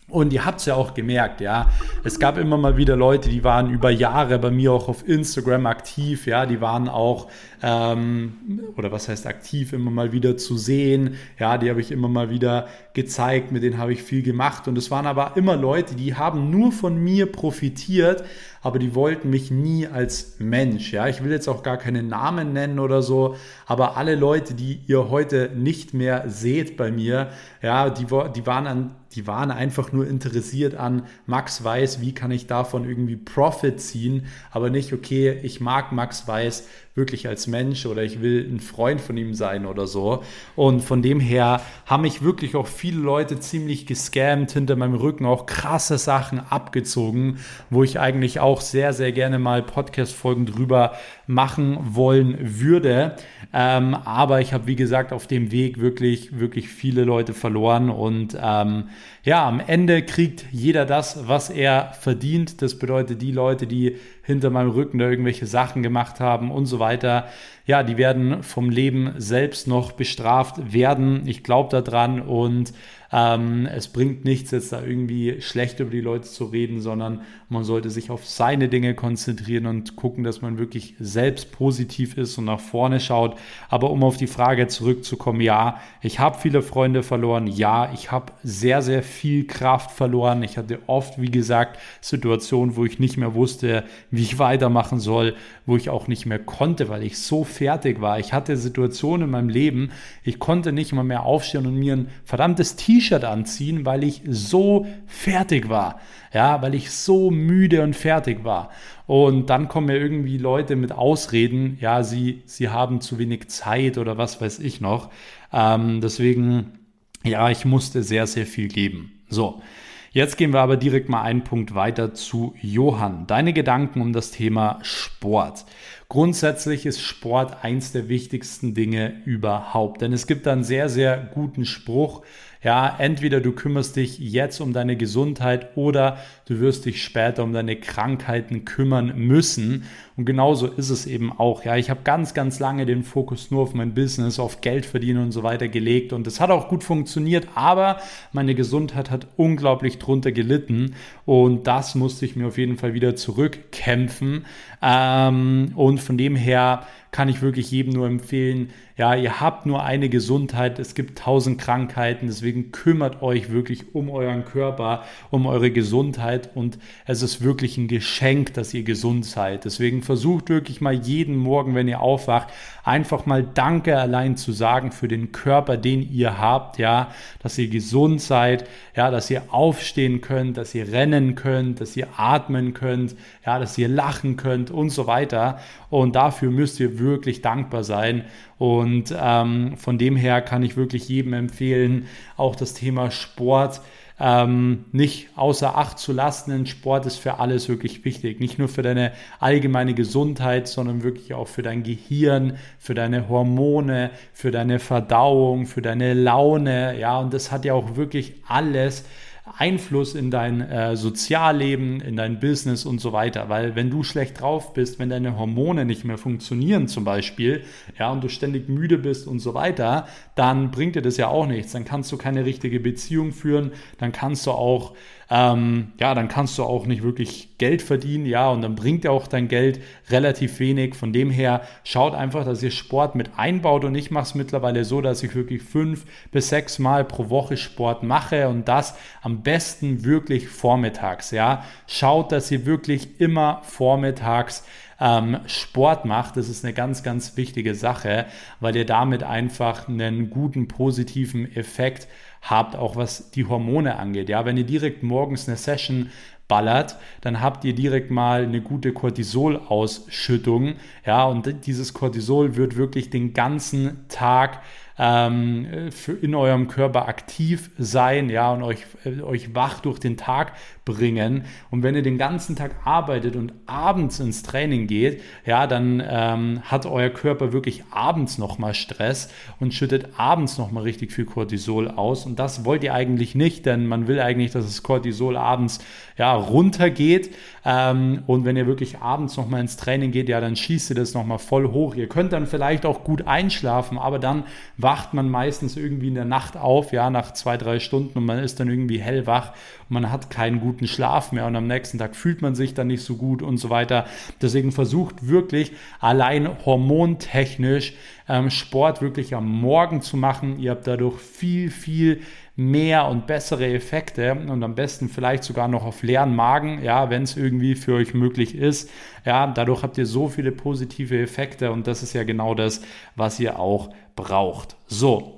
Und ihr habt es ja auch gemerkt, ja. Es gab immer mal wieder Leute, die waren über Jahre bei mir auch auf Instagram aktiv, ja. Die waren auch, ähm, oder was heißt aktiv, immer mal wieder zu sehen. Ja, die habe ich immer mal wieder gezeigt, mit denen habe ich viel gemacht. Und es waren aber immer Leute, die haben nur von mir profitiert, aber die wollten mich nie als Mensch. Ja, ich will jetzt auch gar keine Namen nennen oder so, aber alle Leute, die ihr heute nicht mehr seht bei mir, ja, die, die waren an die waren einfach nur interessiert an. Max Weiß, wie kann ich davon irgendwie Profit ziehen, aber nicht, okay, ich mag Max Weiß, wirklich als Mensch oder ich will ein Freund von ihm sein oder so. Und von dem her haben mich wirklich auch viele Leute ziemlich gescammt, hinter meinem Rücken auch krasse Sachen abgezogen, wo ich eigentlich auch sehr, sehr gerne mal Podcast-Folgen drüber machen wollen würde. Ähm, aber ich habe, wie gesagt, auf dem Weg wirklich, wirklich viele Leute verloren und ähm, ja, am Ende kriegt jeder das, was er verdient. Das bedeutet, die Leute, die hinter meinem Rücken da irgendwelche Sachen gemacht haben und so weiter, ja, die werden vom Leben selbst noch bestraft werden. Ich glaube daran und ähm, es bringt nichts, jetzt da irgendwie schlecht über die Leute zu reden, sondern man sollte sich auf seine Dinge konzentrieren und gucken, dass man wirklich selbst positiv ist und nach vorne schaut. Aber um auf die Frage zurückzukommen, ja, ich habe viele Freunde verloren. Ja, ich habe sehr, sehr viel Kraft verloren. Ich hatte oft, wie gesagt, Situationen, wo ich nicht mehr wusste, wie ich weitermachen soll, wo ich auch nicht mehr konnte, weil ich so fertig war. Ich hatte Situationen in meinem Leben, ich konnte nicht mal mehr aufstehen und mir ein verdammtes T-Shirt anziehen, weil ich so fertig war. Ja, weil ich so müde und fertig war. Und dann kommen mir irgendwie Leute mit Ausreden, ja, sie, sie haben zu wenig Zeit oder was weiß ich noch. Ähm, deswegen, ja, ich musste sehr, sehr viel geben. So. Jetzt gehen wir aber direkt mal einen Punkt weiter zu Johann. Deine Gedanken um das Thema Sport. Grundsätzlich ist Sport eins der wichtigsten Dinge überhaupt, denn es gibt einen sehr, sehr guten Spruch, Ja, entweder du kümmerst dich jetzt um deine Gesundheit oder du wirst dich später um deine Krankheiten kümmern müssen. Und genauso ist es eben auch. Ja, ich habe ganz, ganz lange den Fokus nur auf mein Business, auf Geld verdienen und so weiter gelegt. Und es hat auch gut funktioniert, aber meine Gesundheit hat unglaublich drunter gelitten. Und das musste ich mir auf jeden Fall wieder zurückkämpfen. Ähm, und von dem her kann ich wirklich jedem nur empfehlen, ja, ihr habt nur eine Gesundheit, es gibt tausend Krankheiten, deswegen kümmert euch wirklich um euren Körper, um eure Gesundheit. Und es ist wirklich ein Geschenk, dass ihr gesund seid. Deswegen versucht wirklich mal jeden Morgen, wenn ihr aufwacht, einfach mal Danke allein zu sagen für den Körper, den ihr habt, ja, dass ihr gesund seid, ja, dass ihr aufstehen könnt, dass ihr rennen könnt, dass ihr atmen könnt, ja, dass ihr lachen könnt und so weiter. Und dafür müsst ihr wirklich dankbar sein. Und ähm, von dem her kann ich wirklich jedem empfehlen, auch das Thema Sport ähm, nicht außer Acht zu lassen. Denn Sport ist für alles wirklich wichtig. Nicht nur für deine allgemeine Gesundheit, sondern wirklich auch für dein Gehirn, für deine Hormone, für deine Verdauung, für deine Laune. Ja, und das hat ja auch wirklich alles Einfluss in dein äh, Sozialleben, in dein Business und so weiter. Weil wenn du schlecht drauf bist, wenn deine Hormone nicht mehr funktionieren zum Beispiel, ja, und du ständig müde bist und so weiter, dann bringt dir das ja auch nichts. Dann kannst du keine richtige Beziehung führen, dann kannst du auch ähm, ja, dann kannst du auch nicht wirklich Geld verdienen, ja, und dann bringt ja auch dein Geld relativ wenig. Von dem her schaut einfach, dass ihr Sport mit einbaut und ich mache es mittlerweile so, dass ich wirklich fünf bis sechs Mal pro Woche Sport mache und das am besten wirklich vormittags, ja. Schaut, dass ihr wirklich immer vormittags ähm, Sport macht. Das ist eine ganz, ganz wichtige Sache, weil ihr damit einfach einen guten positiven Effekt habt, auch was die Hormone angeht. Ja, wenn ihr direkt morgens eine Session ballert, dann habt ihr direkt mal eine gute Cortisol-Ausschüttung. Ja, und dieses Cortisol wird wirklich den ganzen Tag ähm, in eurem Körper aktiv sein, ja, und euch, äh, euch wach durch den Tag bringen. Und wenn ihr den ganzen Tag arbeitet und abends ins Training geht, ja, dann ähm, hat euer Körper wirklich abends nochmal Stress und schüttet abends nochmal richtig viel Cortisol aus. Und das wollt ihr eigentlich nicht, denn man will eigentlich, dass das Cortisol abends ja, runtergeht. Ähm, und wenn ihr wirklich abends nochmal ins Training geht, ja, dann schießt ihr das nochmal voll hoch. Ihr könnt dann vielleicht auch gut einschlafen, aber dann wacht man meistens irgendwie in der Nacht auf, ja, nach zwei, drei Stunden und man ist dann irgendwie hellwach und man hat keinen guten Schlaf mehr und am nächsten Tag fühlt man sich dann nicht so gut und so weiter. Deswegen versucht wirklich allein hormontechnisch ähm, Sport wirklich am Morgen zu machen. Ihr habt dadurch viel, viel mehr und bessere Effekte und am besten vielleicht sogar noch auf leeren Magen, ja, wenn es irgendwie für euch möglich ist. Ja, dadurch habt ihr so viele positive Effekte und das ist ja genau das, was ihr auch braucht. So,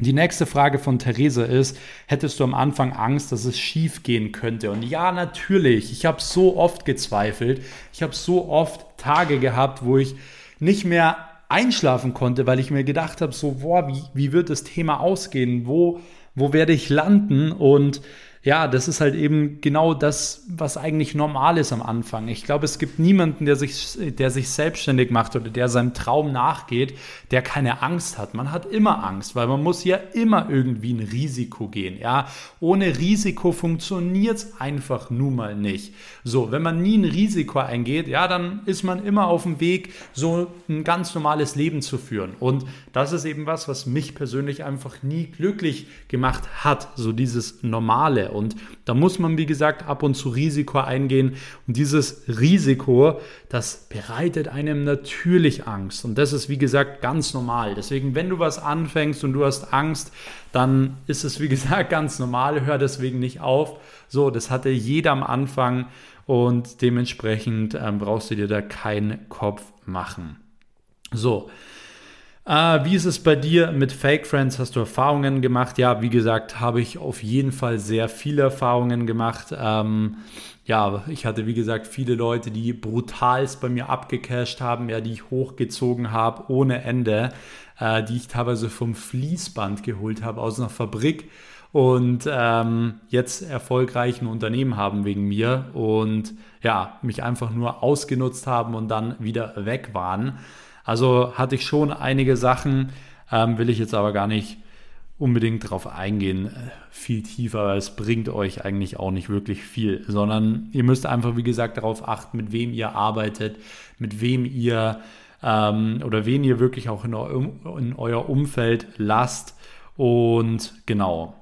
die nächste Frage von Therese ist, hättest du am Anfang Angst, dass es schief gehen könnte? Und ja, natürlich. Ich habe so oft gezweifelt. Ich habe so oft Tage gehabt, wo ich nicht mehr einschlafen konnte, weil ich mir gedacht habe, so, boah, wie, wie wird das Thema ausgehen? Wo, wo werde ich landen? Und ja, das ist halt eben genau das, was eigentlich normal ist am Anfang. Ich glaube, es gibt niemanden, der sich, der sich selbstständig macht oder der seinem Traum nachgeht, der keine Angst hat. Man hat immer Angst, weil man muss ja immer irgendwie ein Risiko gehen. Ja, ohne Risiko funktioniert es einfach nun mal nicht. So, wenn man nie ein Risiko eingeht, ja, dann ist man immer auf dem Weg, so ein ganz normales Leben zu führen. Und das ist eben was, was mich persönlich einfach nie glücklich gemacht hat, so dieses Normale. Und da muss man, wie gesagt, ab und zu Risiko eingehen. Und dieses Risiko, das bereitet einem natürlich Angst. Und das ist, wie gesagt, ganz normal. Deswegen, wenn du was anfängst und du hast Angst, dann ist es, wie <laughs> gesagt, ganz normal. Hör deswegen nicht auf. So, das hatte jeder am Anfang. Und dementsprechend ähm, brauchst du dir da keinen Kopf machen. So, äh, wie ist es bei dir mit Fake Friends? Hast du Erfahrungen gemacht? Ja, wie gesagt, habe ich auf jeden Fall sehr viele Erfahrungen gemacht. Ähm, ja, ich hatte wie gesagt viele Leute, die brutalst bei mir abgecasht haben, ja, die ich hochgezogen habe ohne Ende, äh, die ich teilweise vom Fließband geholt habe aus einer Fabrik und ähm, jetzt erfolgreich ein Unternehmen haben wegen mir und ja, mich einfach nur ausgenutzt haben und dann wieder weg waren. Also hatte ich schon einige Sachen, ähm, will ich jetzt aber gar nicht unbedingt darauf eingehen, äh, viel tiefer, weil es bringt euch eigentlich auch nicht wirklich viel, sondern ihr müsst einfach, wie gesagt, darauf achten, mit wem ihr arbeitet, mit wem ihr ähm, oder wen ihr wirklich auch in, eu in euer Umfeld lasst. Und genau.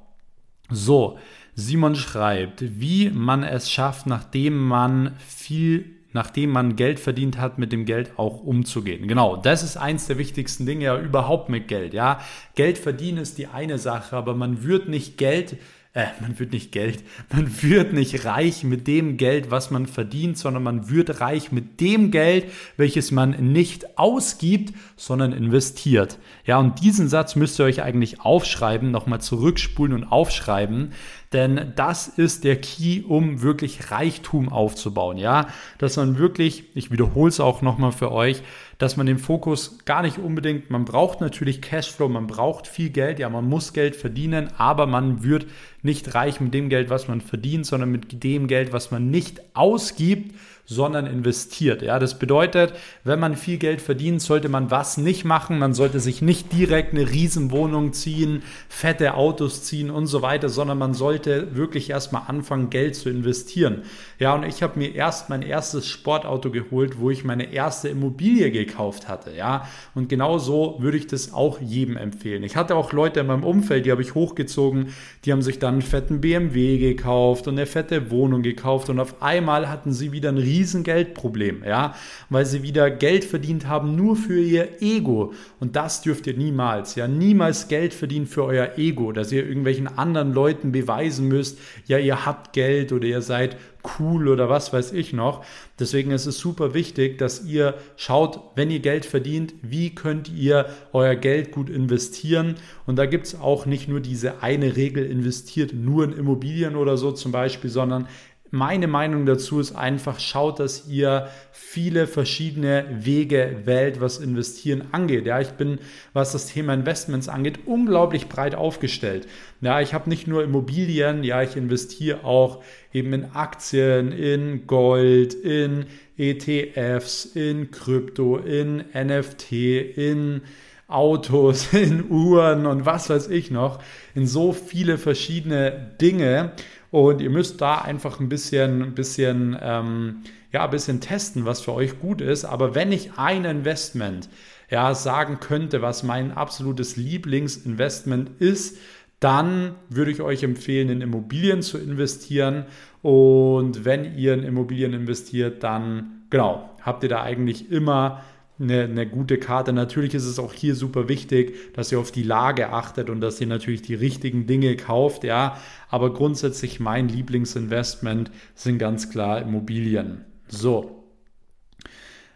So, Simon schreibt, wie man es schafft, nachdem man viel nachdem man Geld verdient hat, mit dem Geld auch umzugehen. Genau, das ist eins der wichtigsten Dinge ja überhaupt mit Geld. Ja, Geld verdienen ist die eine Sache, aber man wird nicht Geld äh, man wird nicht Geld, man wird nicht reich mit dem Geld, was man verdient, sondern man wird reich mit dem Geld, welches man nicht ausgibt, sondern investiert. Ja, und diesen Satz müsst ihr euch eigentlich aufschreiben, nochmal zurückspulen und aufschreiben, denn das ist der Key, um wirklich Reichtum aufzubauen. Ja, dass man wirklich, ich wiederhole es auch nochmal für euch, dass man den Fokus gar nicht unbedingt, man braucht natürlich Cashflow, man braucht viel Geld, ja, man muss Geld verdienen, aber man wird nicht reich mit dem Geld, was man verdient, sondern mit dem Geld, was man nicht ausgibt, sondern investiert. Ja, das bedeutet, wenn man viel Geld verdient, sollte man was nicht machen. Man sollte sich nicht direkt eine Riesenwohnung ziehen, fette Autos ziehen und so weiter, sondern man sollte wirklich erstmal anfangen, Geld zu investieren. Ja, und ich habe mir erst mein erstes Sportauto geholt, wo ich meine erste Immobilie gekauft hatte. Ja, und genau so würde ich das auch jedem empfehlen. Ich hatte auch Leute in meinem Umfeld, die habe ich hochgezogen, die haben sich dann einen fetten BMW gekauft und eine fette Wohnung gekauft und auf einmal hatten sie wieder ein riesen Geldproblem, ja, weil sie wieder Geld verdient haben nur für ihr Ego und das dürft ihr niemals, ja, niemals Geld verdienen für euer Ego, dass ihr irgendwelchen anderen Leuten beweisen müsst, ja, ihr habt Geld oder ihr seid cool oder was weiß ich noch. Deswegen ist es super wichtig, dass ihr schaut, wenn ihr Geld verdient, wie könnt ihr euer Geld gut investieren. Und da gibt es auch nicht nur diese eine Regel, investiert nur in Immobilien oder so zum Beispiel, sondern meine Meinung dazu ist einfach, schaut, dass ihr viele verschiedene Wege wählt, was Investieren angeht. Ja, ich bin, was das Thema Investments angeht, unglaublich breit aufgestellt. Ja, ich habe nicht nur Immobilien, ja, ich investiere auch eben in Aktien, in Gold, in ETFs, in Krypto, in NFT, in Autos, <laughs> in Uhren und was weiß ich noch, in so viele verschiedene Dinge. Und ihr müsst da einfach ein bisschen, ein bisschen, ähm, ja, ein bisschen testen, was für euch gut ist. Aber wenn ich ein Investment ja, sagen könnte, was mein absolutes Lieblingsinvestment ist, dann würde ich euch empfehlen, in Immobilien zu investieren. Und wenn ihr in Immobilien investiert, dann genau, habt ihr da eigentlich immer eine, eine gute Karte. Natürlich ist es auch hier super wichtig, dass ihr auf die Lage achtet und dass ihr natürlich die richtigen Dinge kauft, ja. Aber grundsätzlich mein Lieblingsinvestment sind ganz klar Immobilien. So.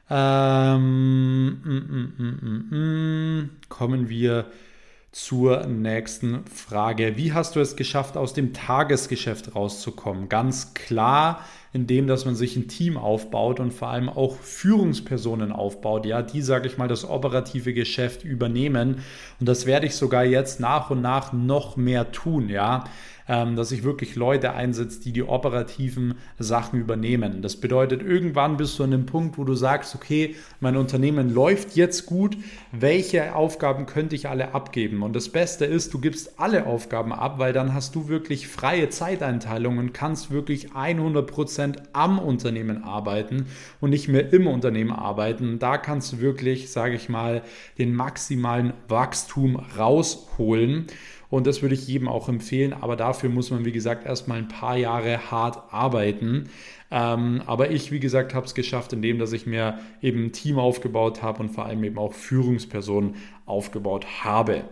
Ähm, mm, mm, mm, kommen wir zur nächsten Frage. Wie hast du es geschafft, aus dem Tagesgeschäft rauszukommen? Ganz klar, indem dass man sich ein Team aufbaut und vor allem auch Führungspersonen aufbaut, ja, die, sage ich mal, das operative Geschäft übernehmen. Und das werde ich sogar jetzt nach und nach noch mehr tun, ja. Ähm, dass ich wirklich Leute einsetze, die die operativen Sachen übernehmen. Das bedeutet, irgendwann bist du an dem Punkt, wo du sagst, okay, mein Unternehmen läuft jetzt gut, welche Aufgaben könnte ich alle abgeben? Und das Beste ist, du gibst alle Aufgaben ab, weil dann hast du wirklich freie Zeiteinteilung und kannst wirklich 100% am Unternehmen arbeiten und nicht mehr im Unternehmen arbeiten. Da kannst du wirklich, sage ich mal, den maximalen Wachstum rausholen. Und das würde ich jedem auch empfehlen. Aber dafür muss man, wie gesagt, erstmal ein paar Jahre hart arbeiten. Ähm, aber ich, wie gesagt, habe es geschafft, indem dass ich mir eben ein Team aufgebaut habe und vor allem eben auch Führungspersonen aufgebaut habe.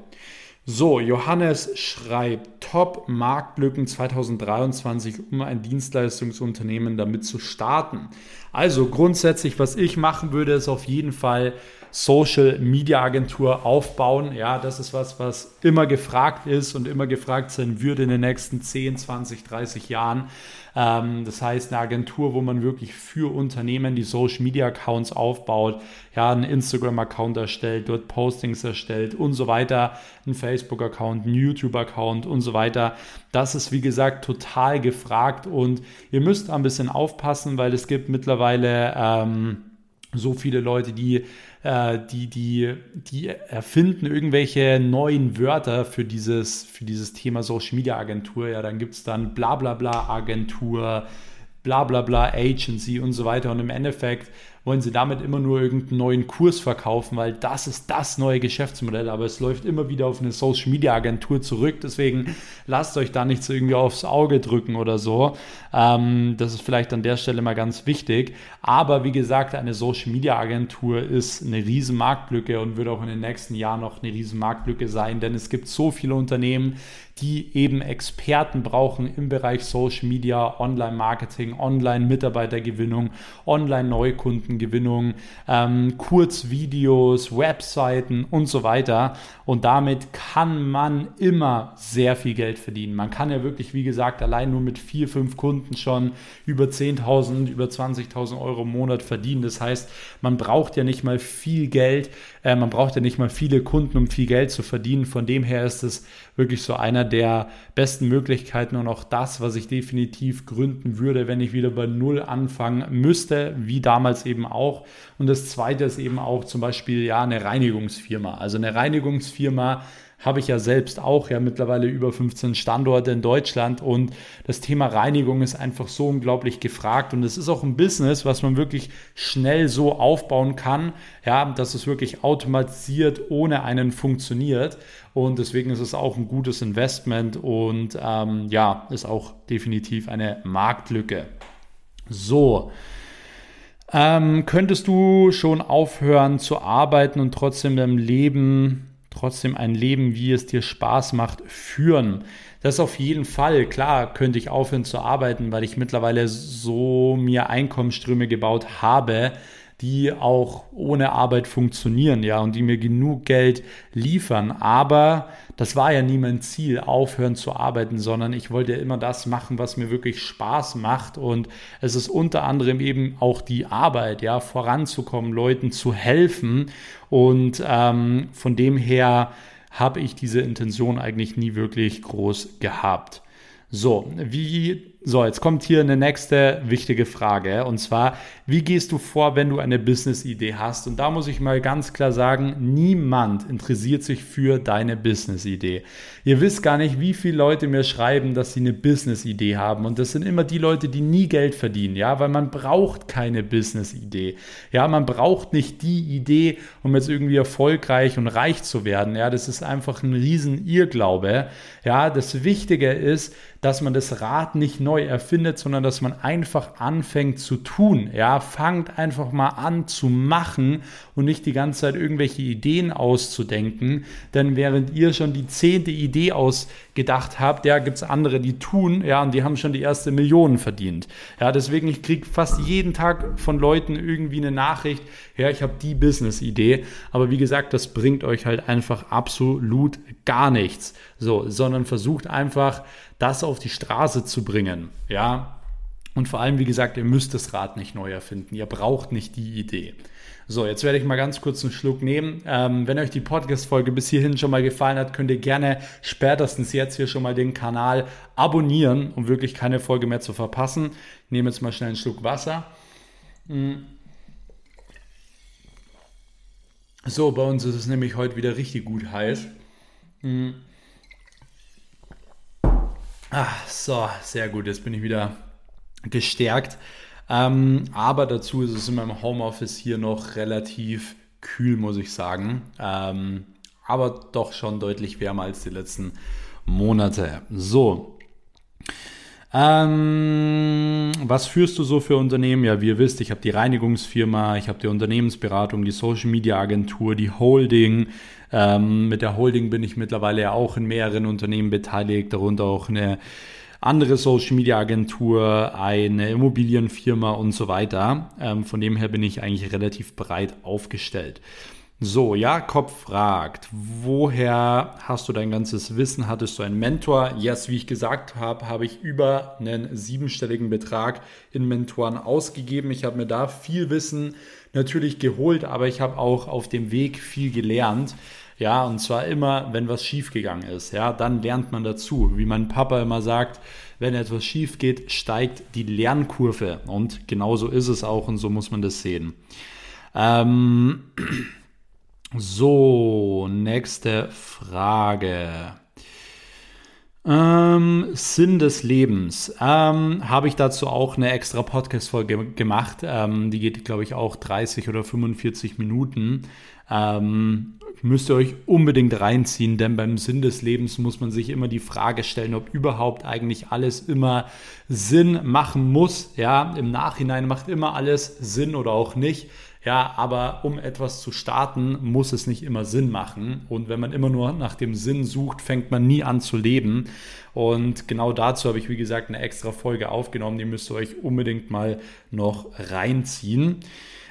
So, Johannes schreibt Top-Marktlücken 2023, um ein Dienstleistungsunternehmen damit zu starten. Also grundsätzlich, was ich machen würde, ist auf jeden Fall Social Media Agentur aufbauen. Ja, das ist was, was immer gefragt ist und immer gefragt sein würde in den nächsten 10, 20, 30 Jahren. Ähm, das heißt, eine Agentur, wo man wirklich für Unternehmen die Social Media Accounts aufbaut, ja, einen Instagram Account erstellt, dort Postings erstellt und so weiter, einen Facebook Account, einen YouTube Account und so weiter. Das ist, wie gesagt, total gefragt und ihr müsst ein bisschen aufpassen, weil es gibt mittlerweile ähm, so viele Leute, die, äh, die, die, die erfinden irgendwelche neuen Wörter für dieses, für dieses Thema Social Media Agentur. Ja, dann gibt es dann bla bla bla Agentur, bla bla bla Agency und so weiter. Und im Endeffekt wollen sie damit immer nur irgendeinen neuen Kurs verkaufen, weil das ist das neue Geschäftsmodell, aber es läuft immer wieder auf eine Social Media Agentur zurück. Deswegen lasst euch da nichts irgendwie aufs Auge drücken oder so. Ähm, das ist vielleicht an der Stelle mal ganz wichtig. Aber wie gesagt, eine Social Media Agentur ist eine riesen Marktlücke und wird auch in den nächsten Jahren noch eine riesen Marktlücke sein, denn es gibt so viele Unternehmen, die eben Experten brauchen im Bereich Social Media, Online-Marketing, Online-Mitarbeitergewinnung, Online-Neukundengewinnung, ähm, Kurzvideos, Webseiten und so weiter. Und damit kann man immer sehr viel Geld verdienen. Man kann ja wirklich, wie gesagt, allein nur mit vier, fünf Kunden schon über 10.000, über 20.000 Euro im Monat verdienen. Das heißt, man braucht ja nicht mal viel Geld, äh, man braucht ja nicht mal viele Kunden, um viel Geld zu verdienen. Von dem her ist es wirklich so einer der besten Möglichkeiten und auch das, was ich definitiv gründen würde, wenn ich wieder bei Null anfangen müsste, wie damals eben auch. Und das zweite ist eben auch zum Beispiel ja eine Reinigungsfirma. Also eine Reinigungsfirma, habe ich ja selbst auch, ja mittlerweile über 15 Standorte in Deutschland und das Thema Reinigung ist einfach so unglaublich gefragt und es ist auch ein Business, was man wirklich schnell so aufbauen kann, ja, dass es wirklich automatisiert ohne einen funktioniert und deswegen ist es auch ein gutes Investment und ähm, ja, ist auch definitiv eine Marktlücke. So. Ähm, könntest du schon aufhören zu arbeiten und trotzdem deinem Leben trotzdem ein Leben, wie es dir Spaß macht, führen. Das auf jeden Fall. Klar, könnte ich aufhören zu arbeiten, weil ich mittlerweile so mir Einkommensströme gebaut habe, die auch ohne Arbeit funktionieren, ja, und die mir genug Geld liefern. Aber das war ja nie mein Ziel, aufhören zu arbeiten, sondern ich wollte immer das machen, was mir wirklich Spaß macht. Und es ist unter anderem eben auch die Arbeit, ja, voranzukommen, Leuten zu helfen. Und ähm, von dem her habe ich diese Intention eigentlich nie wirklich groß gehabt. So, wie so, jetzt kommt hier eine nächste wichtige Frage und zwar, wie gehst du vor, wenn du eine Business-Idee hast? Und da muss ich mal ganz klar sagen, niemand interessiert sich für deine Business-Idee. Ihr wisst gar nicht, wie viele Leute mir schreiben, dass sie eine Business-Idee haben und das sind immer die Leute, die nie Geld verdienen, ja, weil man braucht keine Business-Idee. Ja, man braucht nicht die Idee, um jetzt irgendwie erfolgreich und reich zu werden. Ja, das ist einfach ein riesen Irrglaube. Ja, das Wichtige ist, dass man das Rad nicht neu erfindet, sondern dass man einfach anfängt zu tun. Ja, fangt einfach mal an zu machen und nicht die ganze Zeit irgendwelche Ideen auszudenken. Denn während ihr schon die zehnte Idee ausgedacht habt, ja, gibt es andere, die tun, ja, und die haben schon die erste Million verdient. Ja, deswegen, ich kriege fast jeden Tag von Leuten irgendwie eine Nachricht, ja, ich habe die Business-Idee. Aber wie gesagt, das bringt euch halt einfach absolut gar nichts. So, sondern versucht einfach, das auf die Straße zu bringen. Ja, und vor allem, wie gesagt, ihr müsst das Rad nicht neu erfinden. Ihr braucht nicht die Idee. So, jetzt werde ich mal ganz kurz einen Schluck nehmen. Ähm, wenn euch die Podcast-Folge bis hierhin schon mal gefallen hat, könnt ihr gerne spätestens jetzt hier schon mal den Kanal abonnieren, um wirklich keine Folge mehr zu verpassen. Ich nehme jetzt mal schnell einen Schluck Wasser. Hm. So, bei uns ist es nämlich heute wieder richtig gut heiß. Hm. Ach, so, sehr gut. Jetzt bin ich wieder gestärkt. Ähm, aber dazu ist es in meinem Homeoffice hier noch relativ kühl, muss ich sagen. Ähm, aber doch schon deutlich wärmer als die letzten Monate. So. Ähm, was führst du so für Unternehmen? Ja, wie ihr wisst, ich habe die Reinigungsfirma, ich habe die Unternehmensberatung, die Social Media Agentur, die Holding. Ähm, mit der Holding bin ich mittlerweile ja auch in mehreren Unternehmen beteiligt, darunter auch eine andere Social Media Agentur, eine Immobilienfirma und so weiter. Ähm, von dem her bin ich eigentlich relativ breit aufgestellt. So, Jakob fragt, woher hast du dein ganzes Wissen? Hattest du einen Mentor? Yes, wie ich gesagt habe, habe ich über einen siebenstelligen Betrag in Mentoren ausgegeben. Ich habe mir da viel Wissen natürlich geholt, aber ich habe auch auf dem Weg viel gelernt. Ja, und zwar immer, wenn was schiefgegangen ist. Ja, dann lernt man dazu. Wie mein Papa immer sagt, wenn etwas schief geht, steigt die Lernkurve. Und genauso ist es auch und so muss man das sehen. Ähm, <clears throat> so, nächste Frage. Ähm, Sinn des Lebens. Ähm, Habe ich dazu auch eine extra Podcast-Folge gemacht. Ähm, die geht, glaube ich, auch 30 oder 45 Minuten. Ähm, müsst ihr euch unbedingt reinziehen, denn beim Sinn des Lebens muss man sich immer die Frage stellen, ob überhaupt eigentlich alles immer Sinn machen muss. Ja, im Nachhinein macht immer alles Sinn oder auch nicht. Ja, aber um etwas zu starten, muss es nicht immer Sinn machen. Und wenn man immer nur nach dem Sinn sucht, fängt man nie an zu leben. Und genau dazu habe ich, wie gesagt, eine extra Folge aufgenommen. Die müsst ihr euch unbedingt mal noch reinziehen.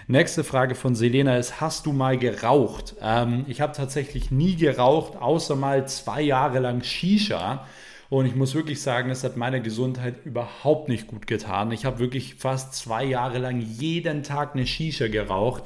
Nächste Frage von Selena ist, hast du mal geraucht? Ähm, ich habe tatsächlich nie geraucht, außer mal zwei Jahre lang Shisha. Und ich muss wirklich sagen, es hat meiner Gesundheit überhaupt nicht gut getan. Ich habe wirklich fast zwei Jahre lang jeden Tag eine Shisha geraucht.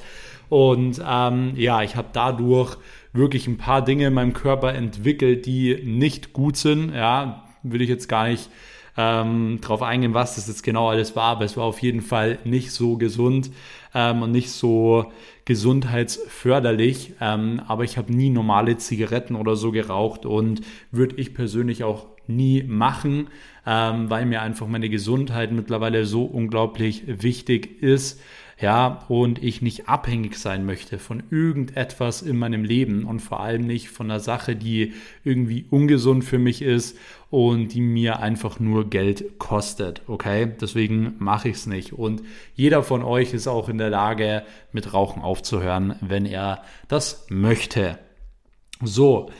Und ähm, ja, ich habe dadurch wirklich ein paar Dinge in meinem Körper entwickelt, die nicht gut sind. Ja, will ich jetzt gar nicht ähm, drauf eingehen, was das jetzt genau alles war, aber es war auf jeden Fall nicht so gesund ähm, und nicht so gesundheitsförderlich. Ähm, aber ich habe nie normale Zigaretten oder so geraucht und würde ich persönlich auch nie machen, ähm, weil mir einfach meine Gesundheit mittlerweile so unglaublich wichtig ist. Ja, und ich nicht abhängig sein möchte von irgendetwas in meinem Leben und vor allem nicht von einer Sache, die irgendwie ungesund für mich ist und die mir einfach nur Geld kostet. Okay, deswegen mache ich es nicht. Und jeder von euch ist auch in der Lage, mit Rauchen aufzuhören, wenn er das möchte. So,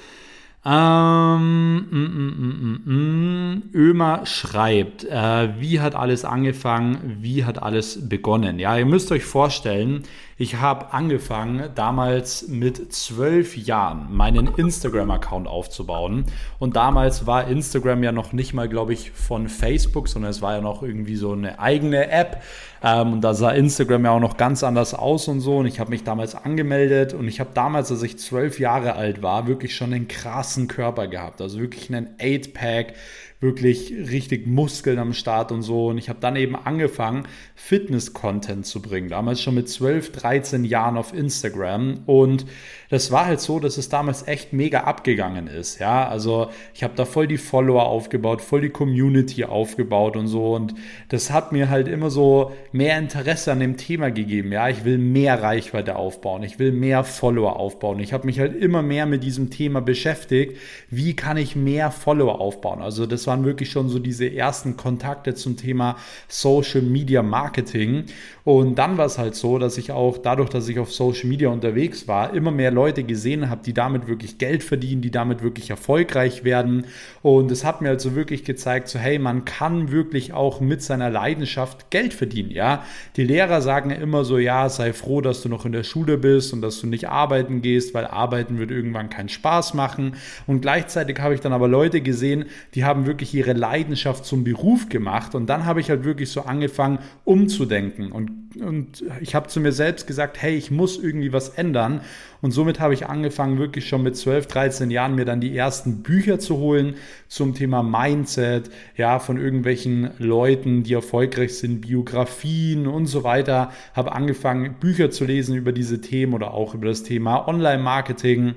ähm, mm, mm, mm, mm, Ömer schreibt, äh, wie hat alles angefangen, wie hat alles begonnen? Ja, ihr müsst euch vorstellen, ich habe angefangen damals mit zwölf Jahren meinen Instagram-Account aufzubauen. Und damals war Instagram ja noch nicht mal, glaube ich, von Facebook, sondern es war ja noch irgendwie so eine eigene App. Ähm, und da sah Instagram ja auch noch ganz anders aus und so. Und ich habe mich damals angemeldet. Und ich habe damals, als ich zwölf Jahre alt war, wirklich schon einen krassen Körper gehabt, also wirklich einen 8-Pack, wirklich richtig Muskeln am Start und so. Und ich habe dann eben angefangen, Fitness-Content zu bringen. Damals schon mit 12, 13 Jahren auf Instagram. Und das war halt so, dass es damals echt mega abgegangen ist. Ja, also ich habe da voll die Follower aufgebaut, voll die Community aufgebaut und so. Und das hat mir halt immer so mehr Interesse an dem Thema gegeben. Ja, ich will mehr Reichweite aufbauen. Ich will mehr Follower aufbauen. Ich habe mich halt immer mehr mit diesem Thema beschäftigt. Wie kann ich mehr Follower aufbauen? Also das waren wirklich schon so diese ersten Kontakte zum Thema Social Media Marketing. Und dann war es halt so, dass ich auch dadurch, dass ich auf Social Media unterwegs war, immer mehr Leute gesehen habe, die damit wirklich Geld verdienen, die damit wirklich erfolgreich werden. Und es hat mir also wirklich gezeigt, so hey, man kann wirklich auch mit seiner Leidenschaft Geld verdienen. Ja, die Lehrer sagen immer so, ja, sei froh, dass du noch in der Schule bist und dass du nicht arbeiten gehst, weil arbeiten wird irgendwann keinen Spaß machen. Und gleichzeitig habe ich dann aber Leute gesehen, die haben wirklich ihre Leidenschaft zum Beruf gemacht. Und dann habe ich halt wirklich so angefangen, umzudenken und und ich habe zu mir selbst gesagt, hey, ich muss irgendwie was ändern. Und somit habe ich angefangen, wirklich schon mit 12, 13 Jahren mir dann die ersten Bücher zu holen zum Thema Mindset, ja, von irgendwelchen Leuten, die erfolgreich sind, Biografien und so weiter. Habe angefangen, Bücher zu lesen über diese Themen oder auch über das Thema Online-Marketing.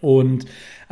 Und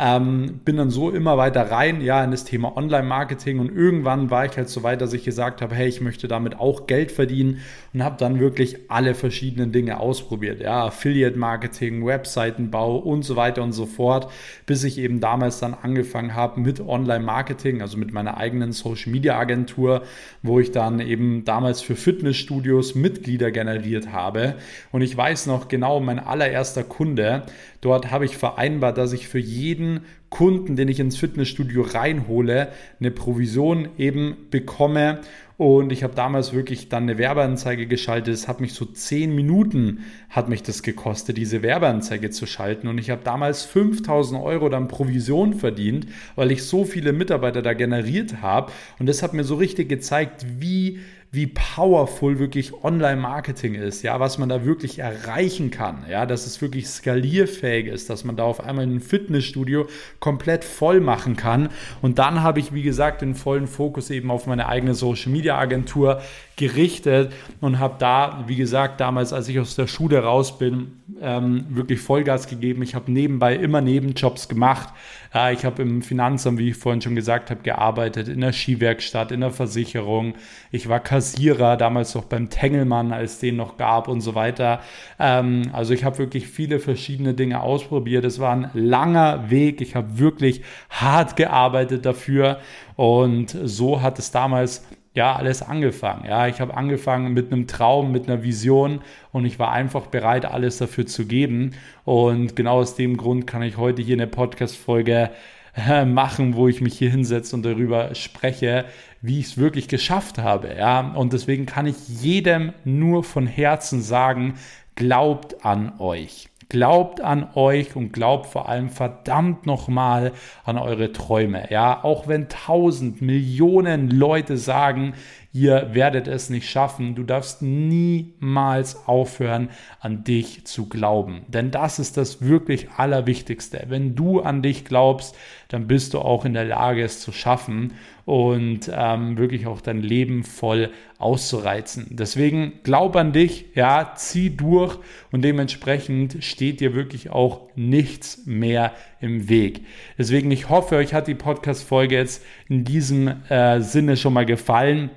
ähm, bin dann so immer weiter rein, ja, in das Thema Online-Marketing und irgendwann war ich halt so weit, dass ich gesagt habe, hey, ich möchte damit auch Geld verdienen und habe dann wirklich alle verschiedenen Dinge ausprobiert, ja, Affiliate-Marketing, Webseitenbau und so weiter und so fort, bis ich eben damals dann angefangen habe mit Online-Marketing, also mit meiner eigenen Social-Media-Agentur, wo ich dann eben damals für Fitnessstudios Mitglieder generiert habe. Und ich weiß noch genau, mein allererster Kunde, dort habe ich vereinbart, dass ich für jeden Kunden, den ich ins Fitnessstudio reinhole, eine Provision eben bekomme. Und ich habe damals wirklich dann eine Werbeanzeige geschaltet. Es hat mich so zehn Minuten hat mich das gekostet, diese Werbeanzeige zu schalten. Und ich habe damals 5000 Euro dann Provision verdient, weil ich so viele Mitarbeiter da generiert habe. Und das hat mir so richtig gezeigt, wie wie powerful wirklich Online-Marketing ist, ja, was man da wirklich erreichen kann, ja, dass es wirklich skalierfähig ist, dass man da auf einmal ein Fitnessstudio komplett voll machen kann. Und dann habe ich, wie gesagt, den vollen Fokus eben auf meine eigene Social-Media-Agentur gerichtet und habe da, wie gesagt, damals, als ich aus der Schule raus bin, ähm, wirklich Vollgas gegeben. Ich habe nebenbei immer Nebenjobs gemacht. Äh, ich habe im Finanzamt, wie ich vorhin schon gesagt habe, gearbeitet, in der Skiwerkstatt, in der Versicherung. Ich war Kassierer, damals noch beim Tengelmann, als den noch gab und so weiter. Ähm, also ich habe wirklich viele verschiedene Dinge ausprobiert. Es war ein langer Weg. Ich habe wirklich hart gearbeitet dafür. Und so hat es damals ja, alles angefangen. Ja, ich habe angefangen mit einem Traum, mit einer Vision und ich war einfach bereit, alles dafür zu geben. Und genau aus dem Grund kann ich heute hier eine Podcast-Folge äh, machen, wo ich mich hier hinsetze und darüber spreche, wie ich es wirklich geschafft habe. Ja, und deswegen kann ich jedem nur von Herzen sagen, glaubt an euch. Glaubt an euch und glaubt vor allem verdammt nochmal an eure Träume. Ja, auch wenn tausend Millionen Leute sagen, ihr werdet es nicht schaffen. Du darfst niemals aufhören, an dich zu glauben. Denn das ist das wirklich Allerwichtigste. Wenn du an dich glaubst, dann bist du auch in der Lage, es zu schaffen und ähm, wirklich auch dein Leben voll auszureizen. Deswegen glaub an dich, ja, zieh durch und dementsprechend steht dir wirklich auch nichts mehr im Weg. Deswegen, ich hoffe, euch hat die Podcast-Folge jetzt in diesem äh, Sinne schon mal gefallen.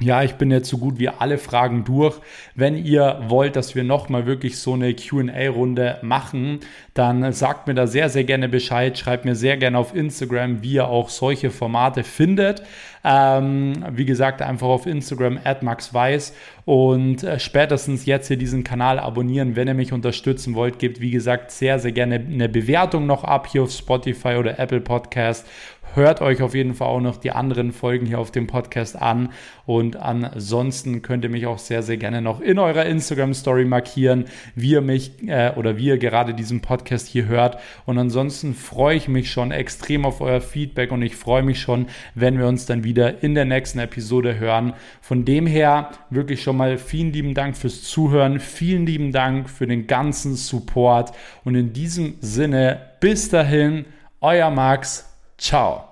Ja, ich bin jetzt so gut wie alle Fragen durch. Wenn ihr wollt, dass wir nochmal wirklich so eine QA-Runde machen, dann sagt mir da sehr, sehr gerne Bescheid. Schreibt mir sehr gerne auf Instagram, wie ihr auch solche Formate findet. Ähm, wie gesagt, einfach auf Instagram at maxweiss und äh, spätestens jetzt hier diesen Kanal abonnieren, wenn ihr mich unterstützen wollt. Gebt, wie gesagt, sehr, sehr gerne eine Bewertung noch ab hier auf Spotify oder Apple Podcast Hört euch auf jeden Fall auch noch die anderen Folgen hier auf dem Podcast an. Und ansonsten könnt ihr mich auch sehr, sehr gerne noch in eurer Instagram-Story markieren, wie ihr mich äh, oder wie ihr gerade diesen Podcast hier hört. Und ansonsten freue ich mich schon extrem auf euer Feedback und ich freue mich schon, wenn wir uns dann wieder in der nächsten Episode hören. Von dem her wirklich schon mal vielen lieben Dank fürs Zuhören. Vielen lieben Dank für den ganzen Support. Und in diesem Sinne, bis dahin, euer Max. 操。